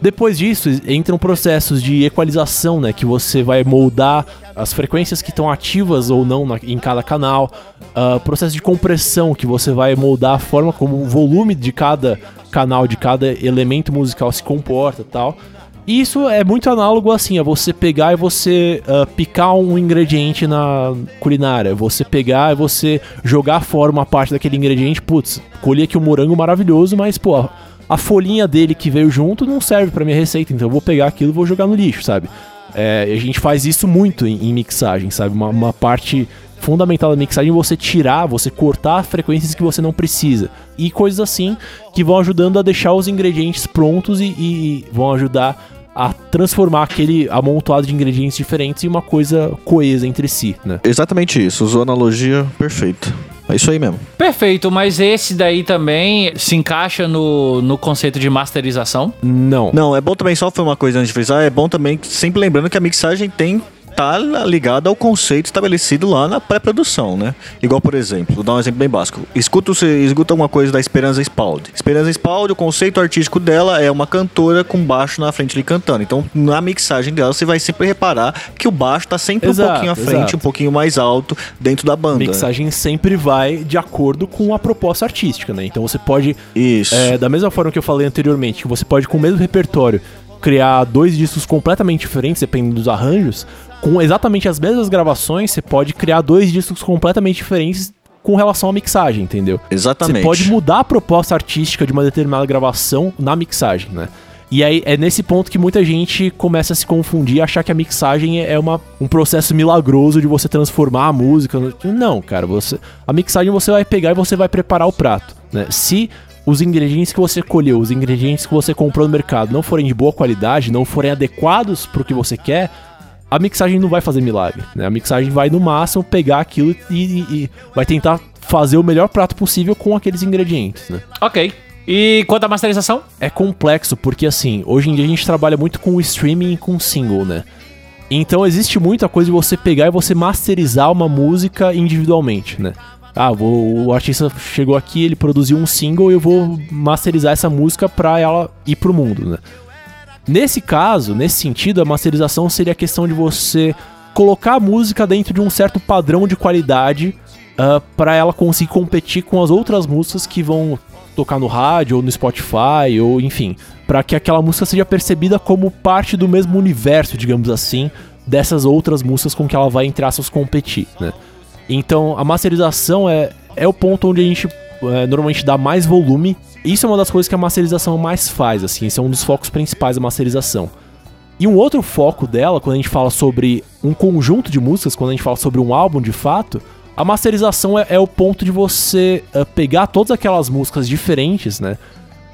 Depois disso, entram processos de equalização, né? Que você vai moldar as frequências que estão ativas ou não na- em cada canal. Ah, processo de compressão, que você vai moldar a forma como o volume de cada canal, de cada elemento musical se comporta tal. Isso é muito análogo assim, a você pegar e você ah, picar um ingrediente na culinária. Você pegar e você jogar fora uma parte daquele ingrediente. Putz, colhi aqui um morango maravilhoso, mas, pô, a- folhinha dele que veio junto não serve pra minha receita, então eu vou pegar aquilo e vou jogar no lixo, sabe? É, a gente faz isso muito em, em mixagem, sabe? Uma, uma parte fundamental da mixagem é você tirar, você cortar frequências que você não precisa. E coisas assim que vão ajudando a deixar os ingredientes prontos e, e vão ajudar a transformar aquele amontoado de ingredientes diferentes em uma coisa coesa entre si, né? Exatamente isso, usou a analogia perfeita. É isso aí mesmo. Perfeito, mas esse daí também se encaixa no, no conceito de masterização. Não. Não, é bom também, só foi uma coisa antes de frisar, é bom também, sempre lembrando que a mixagem tem tá ligada ao conceito estabelecido lá na pré-produção, né? Igual, por exemplo, vou dar um exemplo bem básico. Escuta, escuta alguma coisa da Esperança Spaldi. Esperança Spaldi, o conceito artístico dela é uma cantora com baixo na frente ali cantando. Então, na mixagem dela, você vai sempre reparar que o baixo tá sempre Exato, um pouquinho à frente, exato. um pouquinho mais alto dentro da banda. Mixagem sempre vai de acordo com a proposta artística, né? Então você pode Isso. É, da mesma forma que eu falei anteriormente, que você pode, com o mesmo repertório, criar dois discos completamente diferentes, dependendo dos arranjos, com exatamente as mesmas gravações, você pode criar dois discos completamente diferentes com relação à mixagem, entendeu? Exatamente. Você pode mudar a proposta artística de uma determinada gravação na mixagem, né? E aí é nesse ponto que muita gente começa a se confundir e achar que a mixagem é uma, um processo milagroso de você transformar a música. Não, cara, você a mixagem você vai pegar e você vai preparar o prato, né? Se os ingredientes que você colheu, os ingredientes que você comprou no mercado não forem de boa qualidade, não forem adequados pro que você quer, a mixagem não vai fazer milagre, né? A mixagem vai no máximo pegar aquilo e, e- e vai tentar fazer o melhor prato possível com aqueles ingredientes, né? Ok. E quanto à masterização? É complexo porque assim, hoje em dia a gente trabalha muito com o streaming e com single, né? Então existe muita coisa de você pegar e você masterizar uma música individualmente, né? Ah, vou, o artista chegou aqui, ele produziu um single e eu vou masterizar essa música pra ela ir pro mundo, né? Nesse caso, nesse sentido, a masterização seria a questão de você colocar a música dentro de um certo padrão de qualidade para pra ela conseguir competir com as outras músicas que vão tocar no rádio ou no Spotify ou enfim, pra que aquela música seja percebida como parte do mesmo universo, digamos assim, dessas outras músicas com que ela vai entre aspas competir, né? Então, a masterização é, é o ponto onde a gente é, normalmente dá mais volume. Isso é uma das coisas que a masterização mais faz, assim, esse é um dos focos principais da masterização. E um outro foco dela, quando a gente fala sobre um conjunto de músicas, quando a gente fala sobre um álbum de fato, a masterização é, é o ponto de você eh, pegar todas aquelas músicas diferentes, né?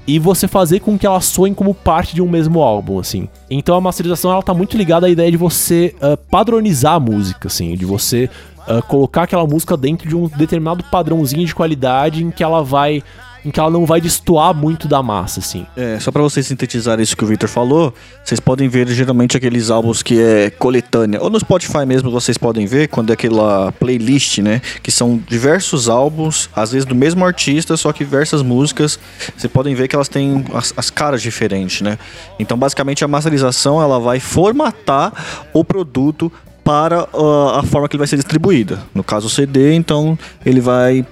E você fazer com que elas soem como parte de um mesmo álbum, assim. Então a masterização ela tá muito ligada à ideia de você eh, padronizar a música, assim, de você eh, colocar aquela música dentro de um determinado padrãozinho de qualidade em que ela vai, em que ela não vai destoar muito da massa, assim. É, só pra vocês sintetizarem isso que o Victor falou, vocês podem ver geralmente aqueles álbuns que é coletânea, ou no Spotify mesmo vocês podem ver, quando é aquela playlist, né? Que são diversos álbuns, às vezes do mesmo artista, só que diversas músicas. Vocês podem ver que elas têm as, as caras diferentes, né? Então, basicamente, a masterização ela vai formatar o produto para ah, a forma que ele vai ser distribuída. No caso o CD, então ele vai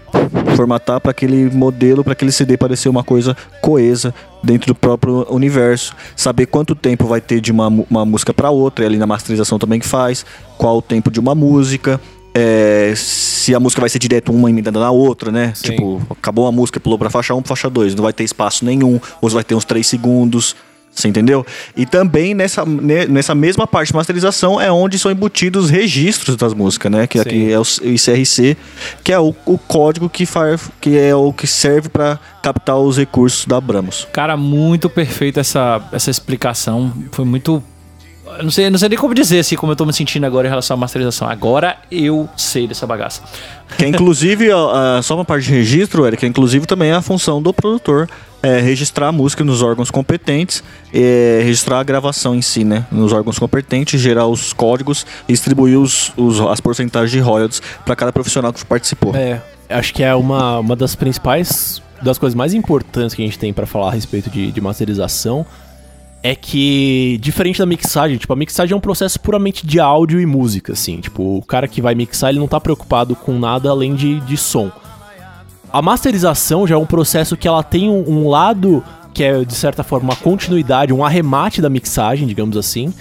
formatar para aquele modelo, para aquele CD parecer uma coisa coesa dentro do próprio universo. Saber quanto tempo vai ter de uma, uma música para outra, e ali na masterização também que faz, qual o tempo de uma música. é, se a música vai ser direto uma emendando na outra, né? Sim. Tipo, acabou a música, pulou pra faixa 1 pra faixa 2, não vai ter espaço nenhum, ou vai ter uns 3 segundos. Você entendeu? E também nessa, ne- nessa mesma parte de masterização é onde são embutidos os registros das músicas, né? Que aqui é o ICRC, que é o, o código que, faz, que é o que serve para captar os recursos da Abramos. Cara, muito perfeito essa, essa explicação. Foi muito. Não sei, não sei nem como dizer assim, como eu tô me sentindo agora em relação à masterização. Agora eu sei dessa bagaça. Que é, inclusive, ó, só uma parte de registro, Eric, é inclusive também a função do produtor. É registrar a música nos órgãos competentes, é, registrar a gravação em si, né? Nos órgãos competentes, gerar os códigos e distribuir os, os- as porcentagens de royalties para cada profissional que participou. É, acho que é uma, uma das principais, das coisas mais importantes que a gente tem pra falar a respeito de, de masterização. É que, diferente da mixagem, tipo, a mixagem é um processo puramente de áudio e música, assim. Tipo, o cara que vai mixar, ele não tá preocupado com nada além de, de som. A masterização já é um processo que ela tem um, um lado que é, de certa forma, uma continuidade, um arremate da mixagem, digamos assim.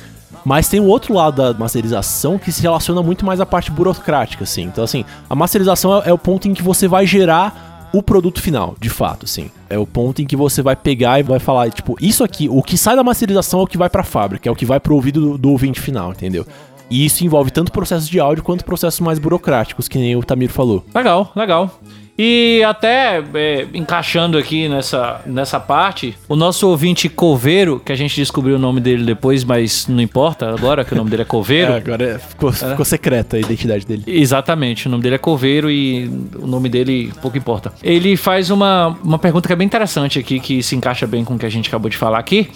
Mas tem o outro lado da masterização que se relaciona muito mais à parte burocrática, assim. Então, assim, a masterização é, é o ponto em que você vai gerar o produto final, de fato, assim. É o ponto em que você vai pegar e vai falar, tipo, isso aqui, o que sai da masterização é o que vai pra fábrica, é o que vai pro ouvido do, do ouvinte final, entendeu? E isso envolve tanto processos de áudio quanto processos mais burocráticos, que nem o Tamir falou. Legal, legal. E até é, encaixando aqui nessa, nessa parte, o nosso ouvinte Coveiro, que a gente descobriu o nome dele depois, mas não importa agora que o nome dele é Coveiro. *laughs* É, agora ficou, ficou secreta a identidade dele. Exatamente, o nome dele é Coveiro e o nome dele pouco importa. Ele faz uma, uma pergunta que é bem interessante aqui, que se encaixa bem com o que a gente acabou de falar aqui,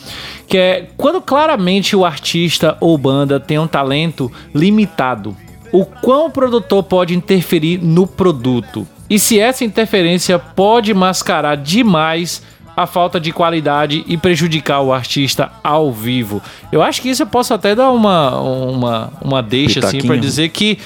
que é quando claramente o artista ou banda tem um talento limitado, o quão o produtor pode interferir no produto? E se essa interferência pode mascarar demais a falta de qualidade e prejudicar o artista ao vivo. Eu acho que isso eu posso até dar uma, uma, uma deixa assim para Pitaquinho. dizer que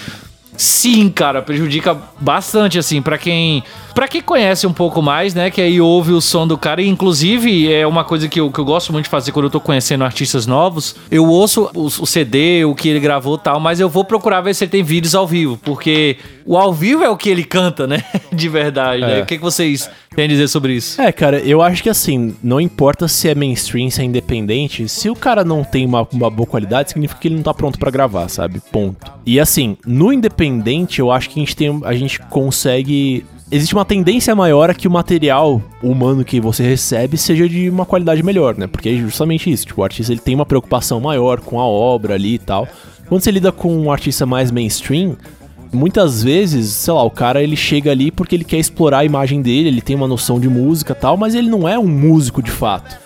sim, cara, prejudica bastante assim para quem para quem conhece um pouco mais, né, que aí ouve o som do cara e inclusive é uma coisa que eu, que eu gosto muito de fazer quando eu tô conhecendo artistas novos. Eu ouço o, o CD, o que ele gravou, e tal, mas eu vou procurar ver se ele tem vídeos ao vivo, porque o ao vivo é o que ele canta, né? *laughs* De verdade, né? É. O que, que vocês têm a dizer sobre isso? É, cara, eu acho que assim, não importa se é mainstream, se é independente, se o cara não tem uma, uma boa qualidade, significa que ele não tá pronto pra gravar, sabe? Ponto. E assim, no independente, eu acho que a gente tem. A gente consegue. Existe uma tendência maior a que o material humano que você recebe seja de uma qualidade melhor, né? Porque é justamente isso. Tipo, o artista ele tem uma preocupação maior com a obra ali e tal. Quando você lida com um artista mais mainstream, muitas vezes, sei lá, o cara ele chega ali porque ele quer explorar a imagem dele, ele tem uma noção de música tal, mas ele não é um músico de fato.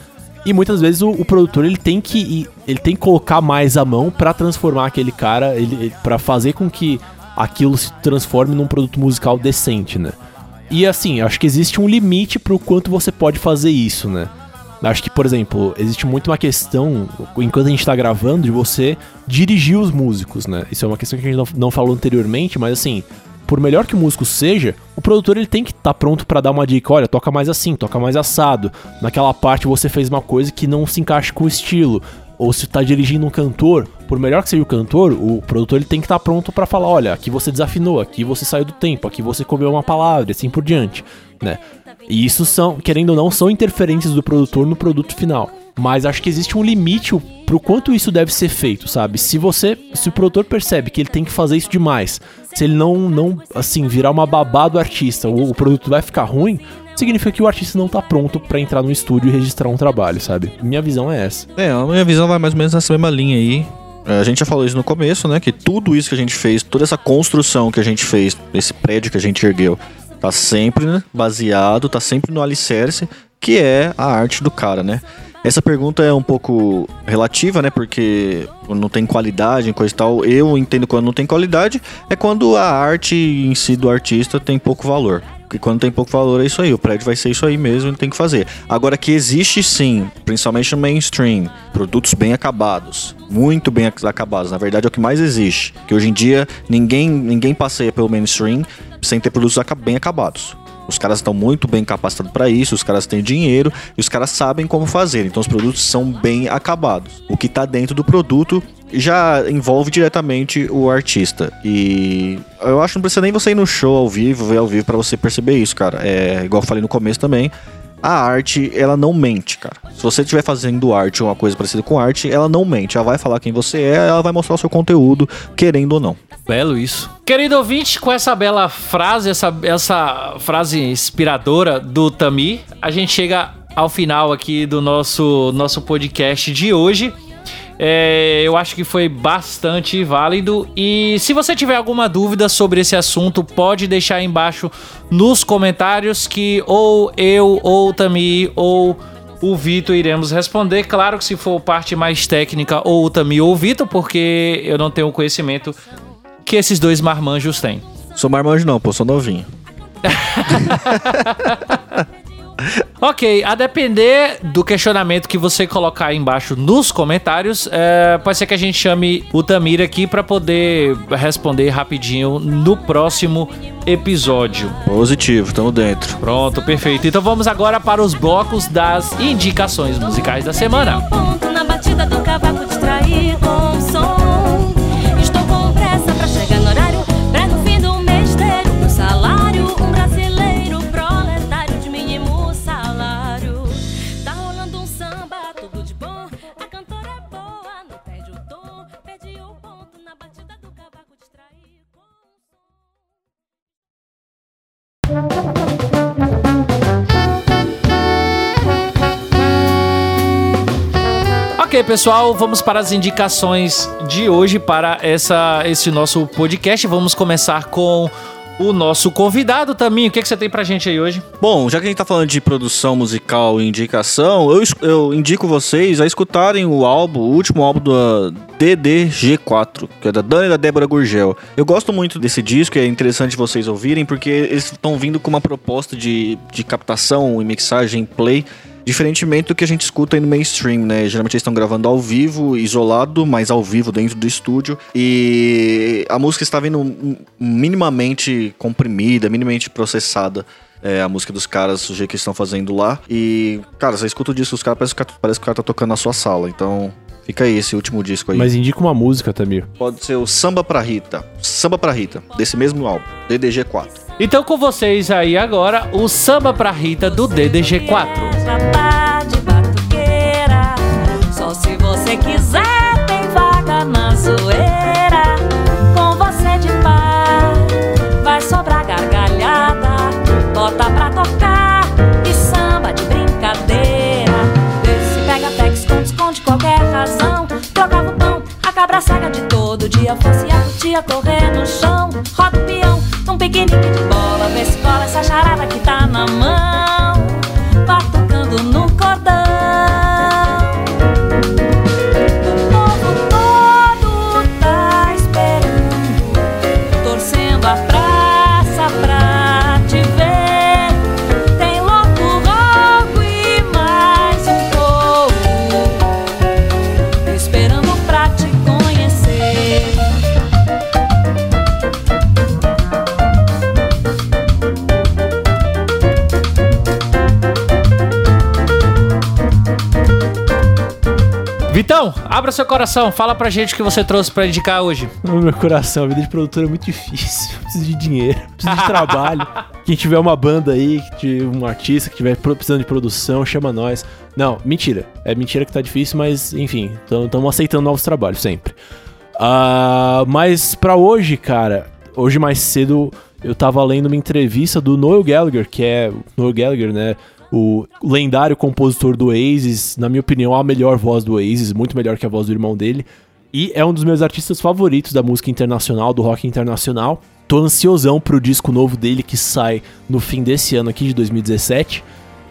E muitas vezes o, o produtor ele tem que ele tem que colocar mais a mão pra transformar aquele cara, ele para fazer com que aquilo se transforme num produto musical decente, né? E assim, acho que existe um limite pro quanto você pode fazer isso, né? Acho que, por exemplo, existe muito uma questão, enquanto a gente tá gravando, de você dirigir os músicos, né? Isso é uma questão que a gente não, não falou anteriormente, mas assim, por melhor que o músico seja, o produtor ele tem que estar pronto pra dar uma dica, olha, toca mais assim, toca mais assado. Naquela parte você fez uma coisa que não se encaixa com o estilo. Ou se tá dirigindo um cantor, por melhor que seja o cantor, o produtor ele tem que estar pronto pra falar, olha, aqui você desafinou, aqui você saiu do tempo, aqui você comeu uma palavra, assim por diante, né? E isso são, querendo ou não, são interferências do produtor no produto final. Mas acho que existe um limite pro quanto isso deve ser feito, sabe? Se você, se o produtor percebe que ele tem que fazer isso demais, se ele não, não assim, virar uma babá do artista, o, o produto vai ficar ruim, significa que o artista não tá pronto pra entrar no estúdio e registrar um trabalho, sabe? Minha visão é essa. É, a minha visão vai mais ou menos nessa mesma linha aí. É, A gente já falou isso no começo, né? Que tudo isso que a gente fez, toda essa construção que a gente fez, esse prédio que a gente ergueu, tá sempre né, baseado, tá sempre no alicerce, que é a arte do cara, né? Essa pergunta é um pouco relativa, né? Porque não tem qualidade, coisa e tal. Eu entendo quando não tem qualidade, é quando a arte em si do artista tem pouco valor. Porque quando tem pouco valor é isso aí, o prédio vai ser isso aí mesmo, tem que fazer. Agora que existe sim, principalmente no mainstream, produtos bem acabados, muito bem ac- acabados, na verdade é o que mais existe. Que hoje em dia ninguém, ninguém passeia pelo mainstream sem ter produtos bem acabados. Os caras estão muito bem capacitados para isso, os caras têm dinheiro e os caras sabem como fazer. Então os produtos são bem acabados. O que tá dentro do produto já envolve diretamente o artista. E eu acho que não precisa nem você ir no show ao vivo, ver ao vivo pra você perceber isso, cara. É igual eu falei no começo também. A arte, ela não mente, cara. Se você estiver fazendo arte ou uma coisa parecida com arte, ela não mente. Ela vai falar quem você é, ela vai mostrar o seu conteúdo, querendo ou não. Belo isso. Querido ouvinte, com essa bela frase, essa, essa frase inspiradora do Tami, a gente chega ao final aqui do nosso, nosso podcast de hoje. É, eu acho que foi bastante válido. E se você tiver alguma dúvida sobre esse assunto, pode deixar aí embaixo nos comentários que ou eu, ou o Tami, ou o Vitor iremos responder. Claro que se for parte mais técnica, ou o Tami ou o Vitor, porque eu não tenho o conhecimento que esses dois marmanjos têm. Sou marmanjo não, pô, sou novinho. *laughs* Ok, a depender do questionamento que você colocar aí embaixo nos comentários, é, pode ser que a gente chame o Tamir aqui para poder responder rapidinho no próximo episódio. Positivo, tamo dentro. Pronto, perfeito. Então vamos agora para os blocos das indicações musicais da semana. Ponto na batida do cavaco com Ok, pessoal, vamos para as indicações de hoje para essa, esse nosso podcast. Vamos começar com o nosso convidado, Taminho. O que, que você tem pra gente aí hoje? Bom, já que a gente tá falando de produção musical e indicação, eu, eu indico vocês a escutarem o álbum, o último álbum da DDG4, que é da Dani e da Débora Gurgel. Eu gosto muito desse disco, é interessante vocês ouvirem, porque eles estão vindo com uma proposta de, de captação e mixagem play Diferentemente do que a gente escuta aí no mainstream, né? Geralmente eles estão gravando ao vivo, isolado, mas ao vivo dentro do estúdio. E a música está vindo minimamente comprimida, minimamente processada. É, a música dos caras, o jeito que eles estão fazendo lá. E, cara, você escuta o disco dos caras, parece, parece que o cara tá tocando na sua sala. Então, fica aí esse último disco aí. Mas indica uma música, Tamir. Pode ser o Samba pra Rita. Samba pra Rita, desse mesmo álbum, DDG4. Então com vocês aí agora, o Samba pra Rita do DDG4. Rapá de batuqueira. Só se você quiser, tem vaga na zoeira. Com você de par, vai sobrar gargalhada. Bota pra tocar e samba de brincadeira. Desse pega, pega, esconde, esconde qualquer razão. Trocava o pão, a cabra cega de todo dia. Fosse a cutia correr no chão. Roda o peão, num piquenique de bola. Vê se cola essa charada que tá na mão Vitão, abra seu coração, fala pra gente o que você trouxe pra indicar hoje. No meu coração, a vida de produtor é muito difícil. *laughs* Preciso de dinheiro, preciso de trabalho. Quem tiver uma banda aí, um artista que tiver precisando de produção, chama nós. Não, mentira. É mentira que tá difícil, mas enfim, estamos aceitando novos trabalhos sempre. Ah, mas pra hoje, cara, hoje mais cedo eu tava lendo uma entrevista do Noel Gallagher, que é Noel Gallagher, né? O lendário compositor do Oasis, na minha opinião, a melhor voz do Oasis, muito melhor que a voz do irmão dele. E é um dos meus artistas favoritos da música internacional, do rock internacional. Tô ansiosão pro disco novo dele que sai no fim desse ano aqui de 2017.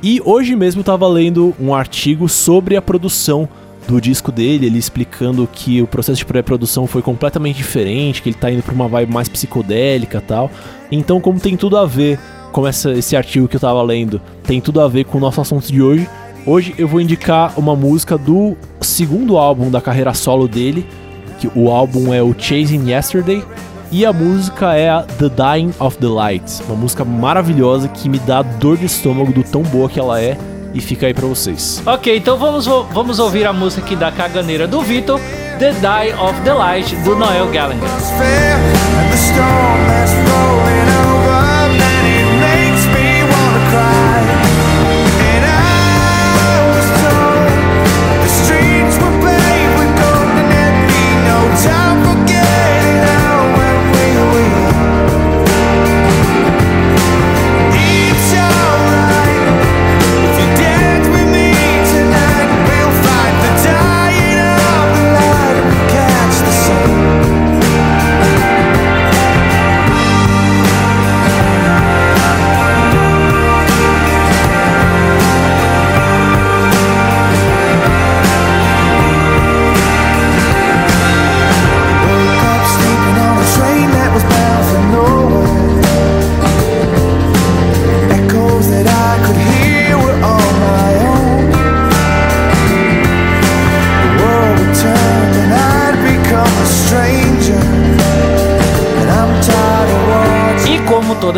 E hoje mesmo tava lendo um artigo sobre a produção do disco dele, ele explicando que o processo de pré-produção foi completamente diferente, que ele tá indo pra uma vibe mais psicodélica tal. Então, como tem tudo a ver com essa- esse artigo que eu tava lendo, tem tudo a ver com o nosso assunto de hoje. Hoje eu vou indicar uma música do segundo álbum da carreira solo dele, que o álbum é o Chasing Yesterday, e a música é a The Dying of the Light, uma música maravilhosa que me dá dor de estômago do tão boa que ela é, e fica aí pra vocês. Ok, então vamos, vamos ouvir a música aqui da caganeira do Vitor, The Die of the Light, do Noel Gallagher.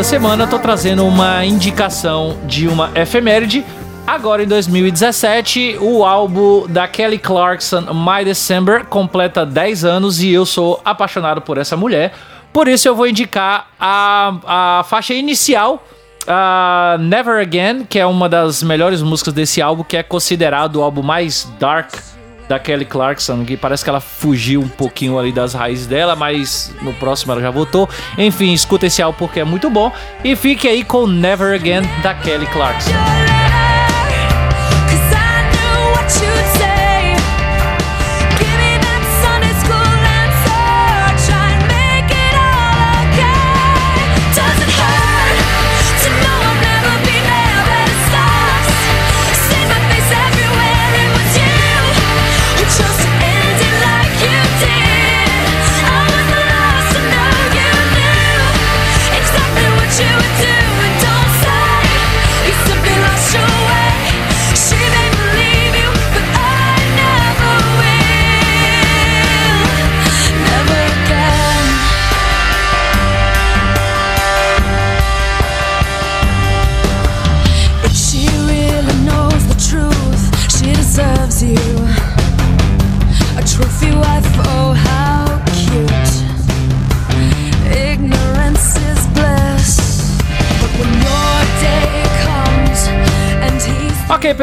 Semana, eu tô trazendo uma indicação de uma efeméride. Agora em 2017, o álbum da Kelly Clarkson, My December, completa 10 anos e eu sou apaixonado por essa mulher. Por isso eu vou indicar a, a faixa inicial, a Never Again, que é uma das melhores músicas desse álbum, que é considerado o álbum mais dark da Kelly Clarkson, que parece que ela fugiu um pouquinho ali das raízes dela, mas no próximo ela já voltou. Enfim, escuta esse álbum porque é muito bom. E fique aí com Never Again da Kelly Clarkson.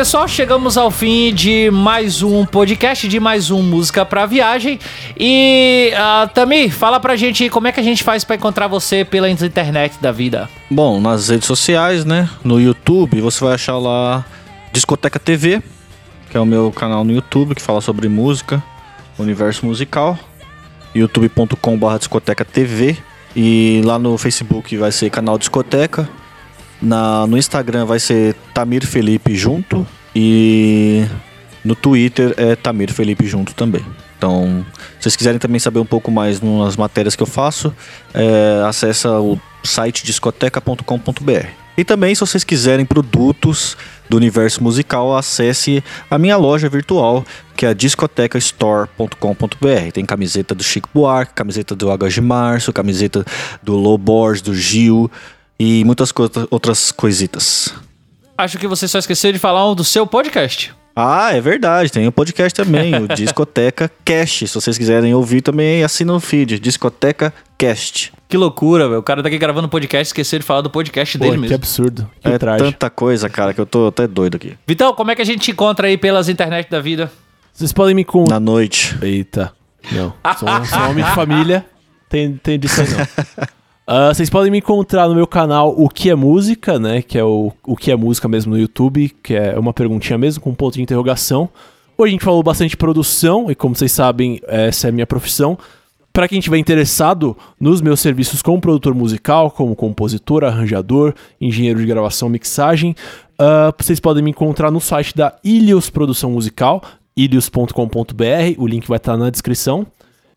Pessoal, chegamos ao fim de mais um podcast, de mais um Música pra Viagem. E, uh, Tami, fala pra gente como é que a gente faz pra encontrar você pela internet da vida. Bom, nas redes sociais, né? No YouTube, você vai achar lá Discoteca TV, que é o meu canal no YouTube que fala sobre música, universo musical. youtube.com.br discoteca TV. E lá no Facebook vai ser canal Discoteca. Na, no Instagram vai ser Tamir Felipe junto. E no Twitter é Tamir Felipe junto também. Então, se vocês quiserem também saber um pouco mais nas matérias que eu faço, é, acessa o site discoteca.com.br. E também, se vocês quiserem produtos do universo musical, acesse a minha loja virtual, que é discotecastore.com.br. Tem camiseta do Chico Buarque, camiseta do H. Março, camiseta do Low Borges, do Gil e muitas co- outras coisitas. Acho que você só esqueceu de falar do seu podcast. Ah, é verdade, tem o podcast também, o *laughs* Discoteca Cast. Se vocês quiserem ouvir também, assina o feed, Discoteca Cast. Que loucura, velho. O cara tá aqui gravando podcast e esqueceu de falar do podcast Pô, dele que mesmo. absurdo. Que é traje. tanta coisa, cara, que eu tô até doido aqui. Vitão, como é que a gente te encontra aí pelas internet da vida? Vocês podem me contar. Na noite. Eita. Não. *laughs* Sou, sou um homem de família. Tem, tem disso aí não. *laughs* Ah, vocês podem me encontrar no meu canal O Que é Música, né? Que é o, o Que é Música mesmo no YouTube, que é uma perguntinha mesmo com um ponto de interrogação. Hoje a gente falou bastante de produção, e como vocês sabem, essa é a minha profissão. Para quem estiver interessado nos meus serviços como produtor musical, como compositor, arranjador, engenheiro de gravação, mixagem, ah, vocês podem me encontrar no site da Ilios Produção Musical, ilios.com.br, o link vai estar na descrição.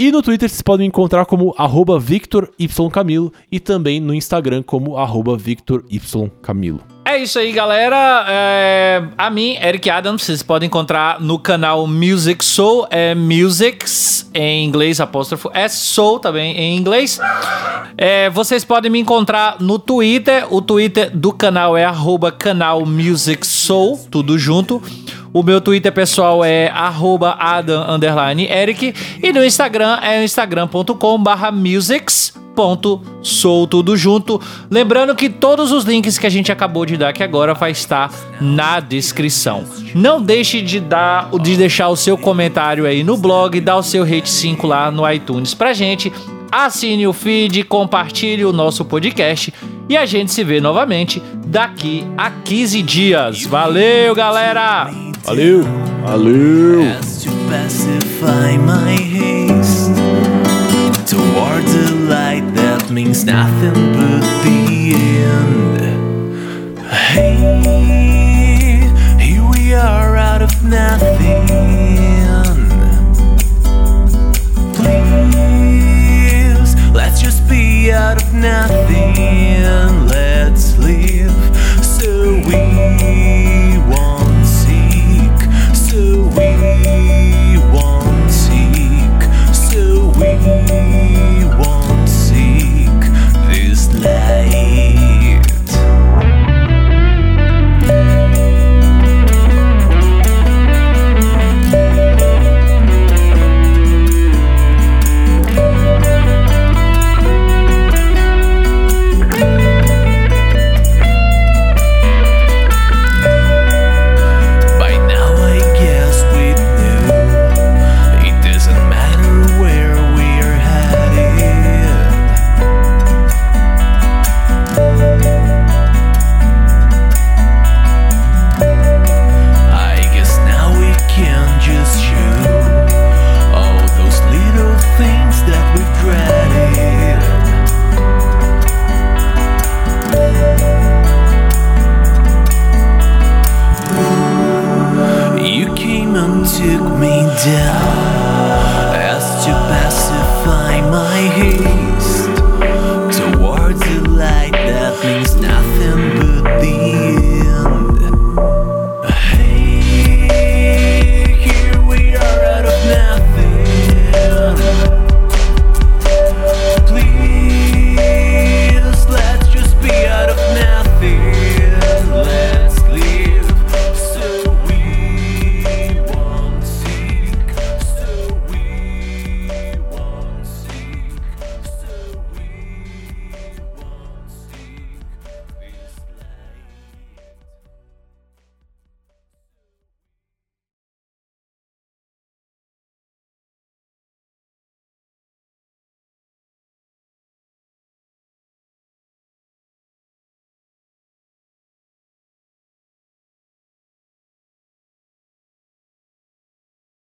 E no Twitter vocês podem me encontrar como arroba Victor Y Camilo e também no Instagram como arroba Victor Y Camilo. É isso aí, galera. É, a mim, Eric Adams, vocês podem encontrar no canal Music Soul, é Musics em inglês, apóstrofo S, Soul também em inglês. É, vocês podem me encontrar no Twitter, o Twitter do canal é arroba canal Music Soul, tudo junto. O meu Twitter pessoal é arroba Adam e no Instagram é instagram.com barra musics ponto sou tudo junto. Lembrando que todos os links que a gente acabou de dar aqui agora vai estar na descrição. Não deixe de dar, de deixar o seu comentário aí no blog, dar o seu rate 5 lá no iTunes pra gente. Assine o feed, compartilhe o nosso podcast e a gente se vê novamente daqui a 15 dias. Valeu, galera! Valeu! Valeu! towards the light that means nothing but the end. Hey, here we are out of nothing. Please, let's just be out of nothing. Let's live so we won't seek, so we won't seek, so we.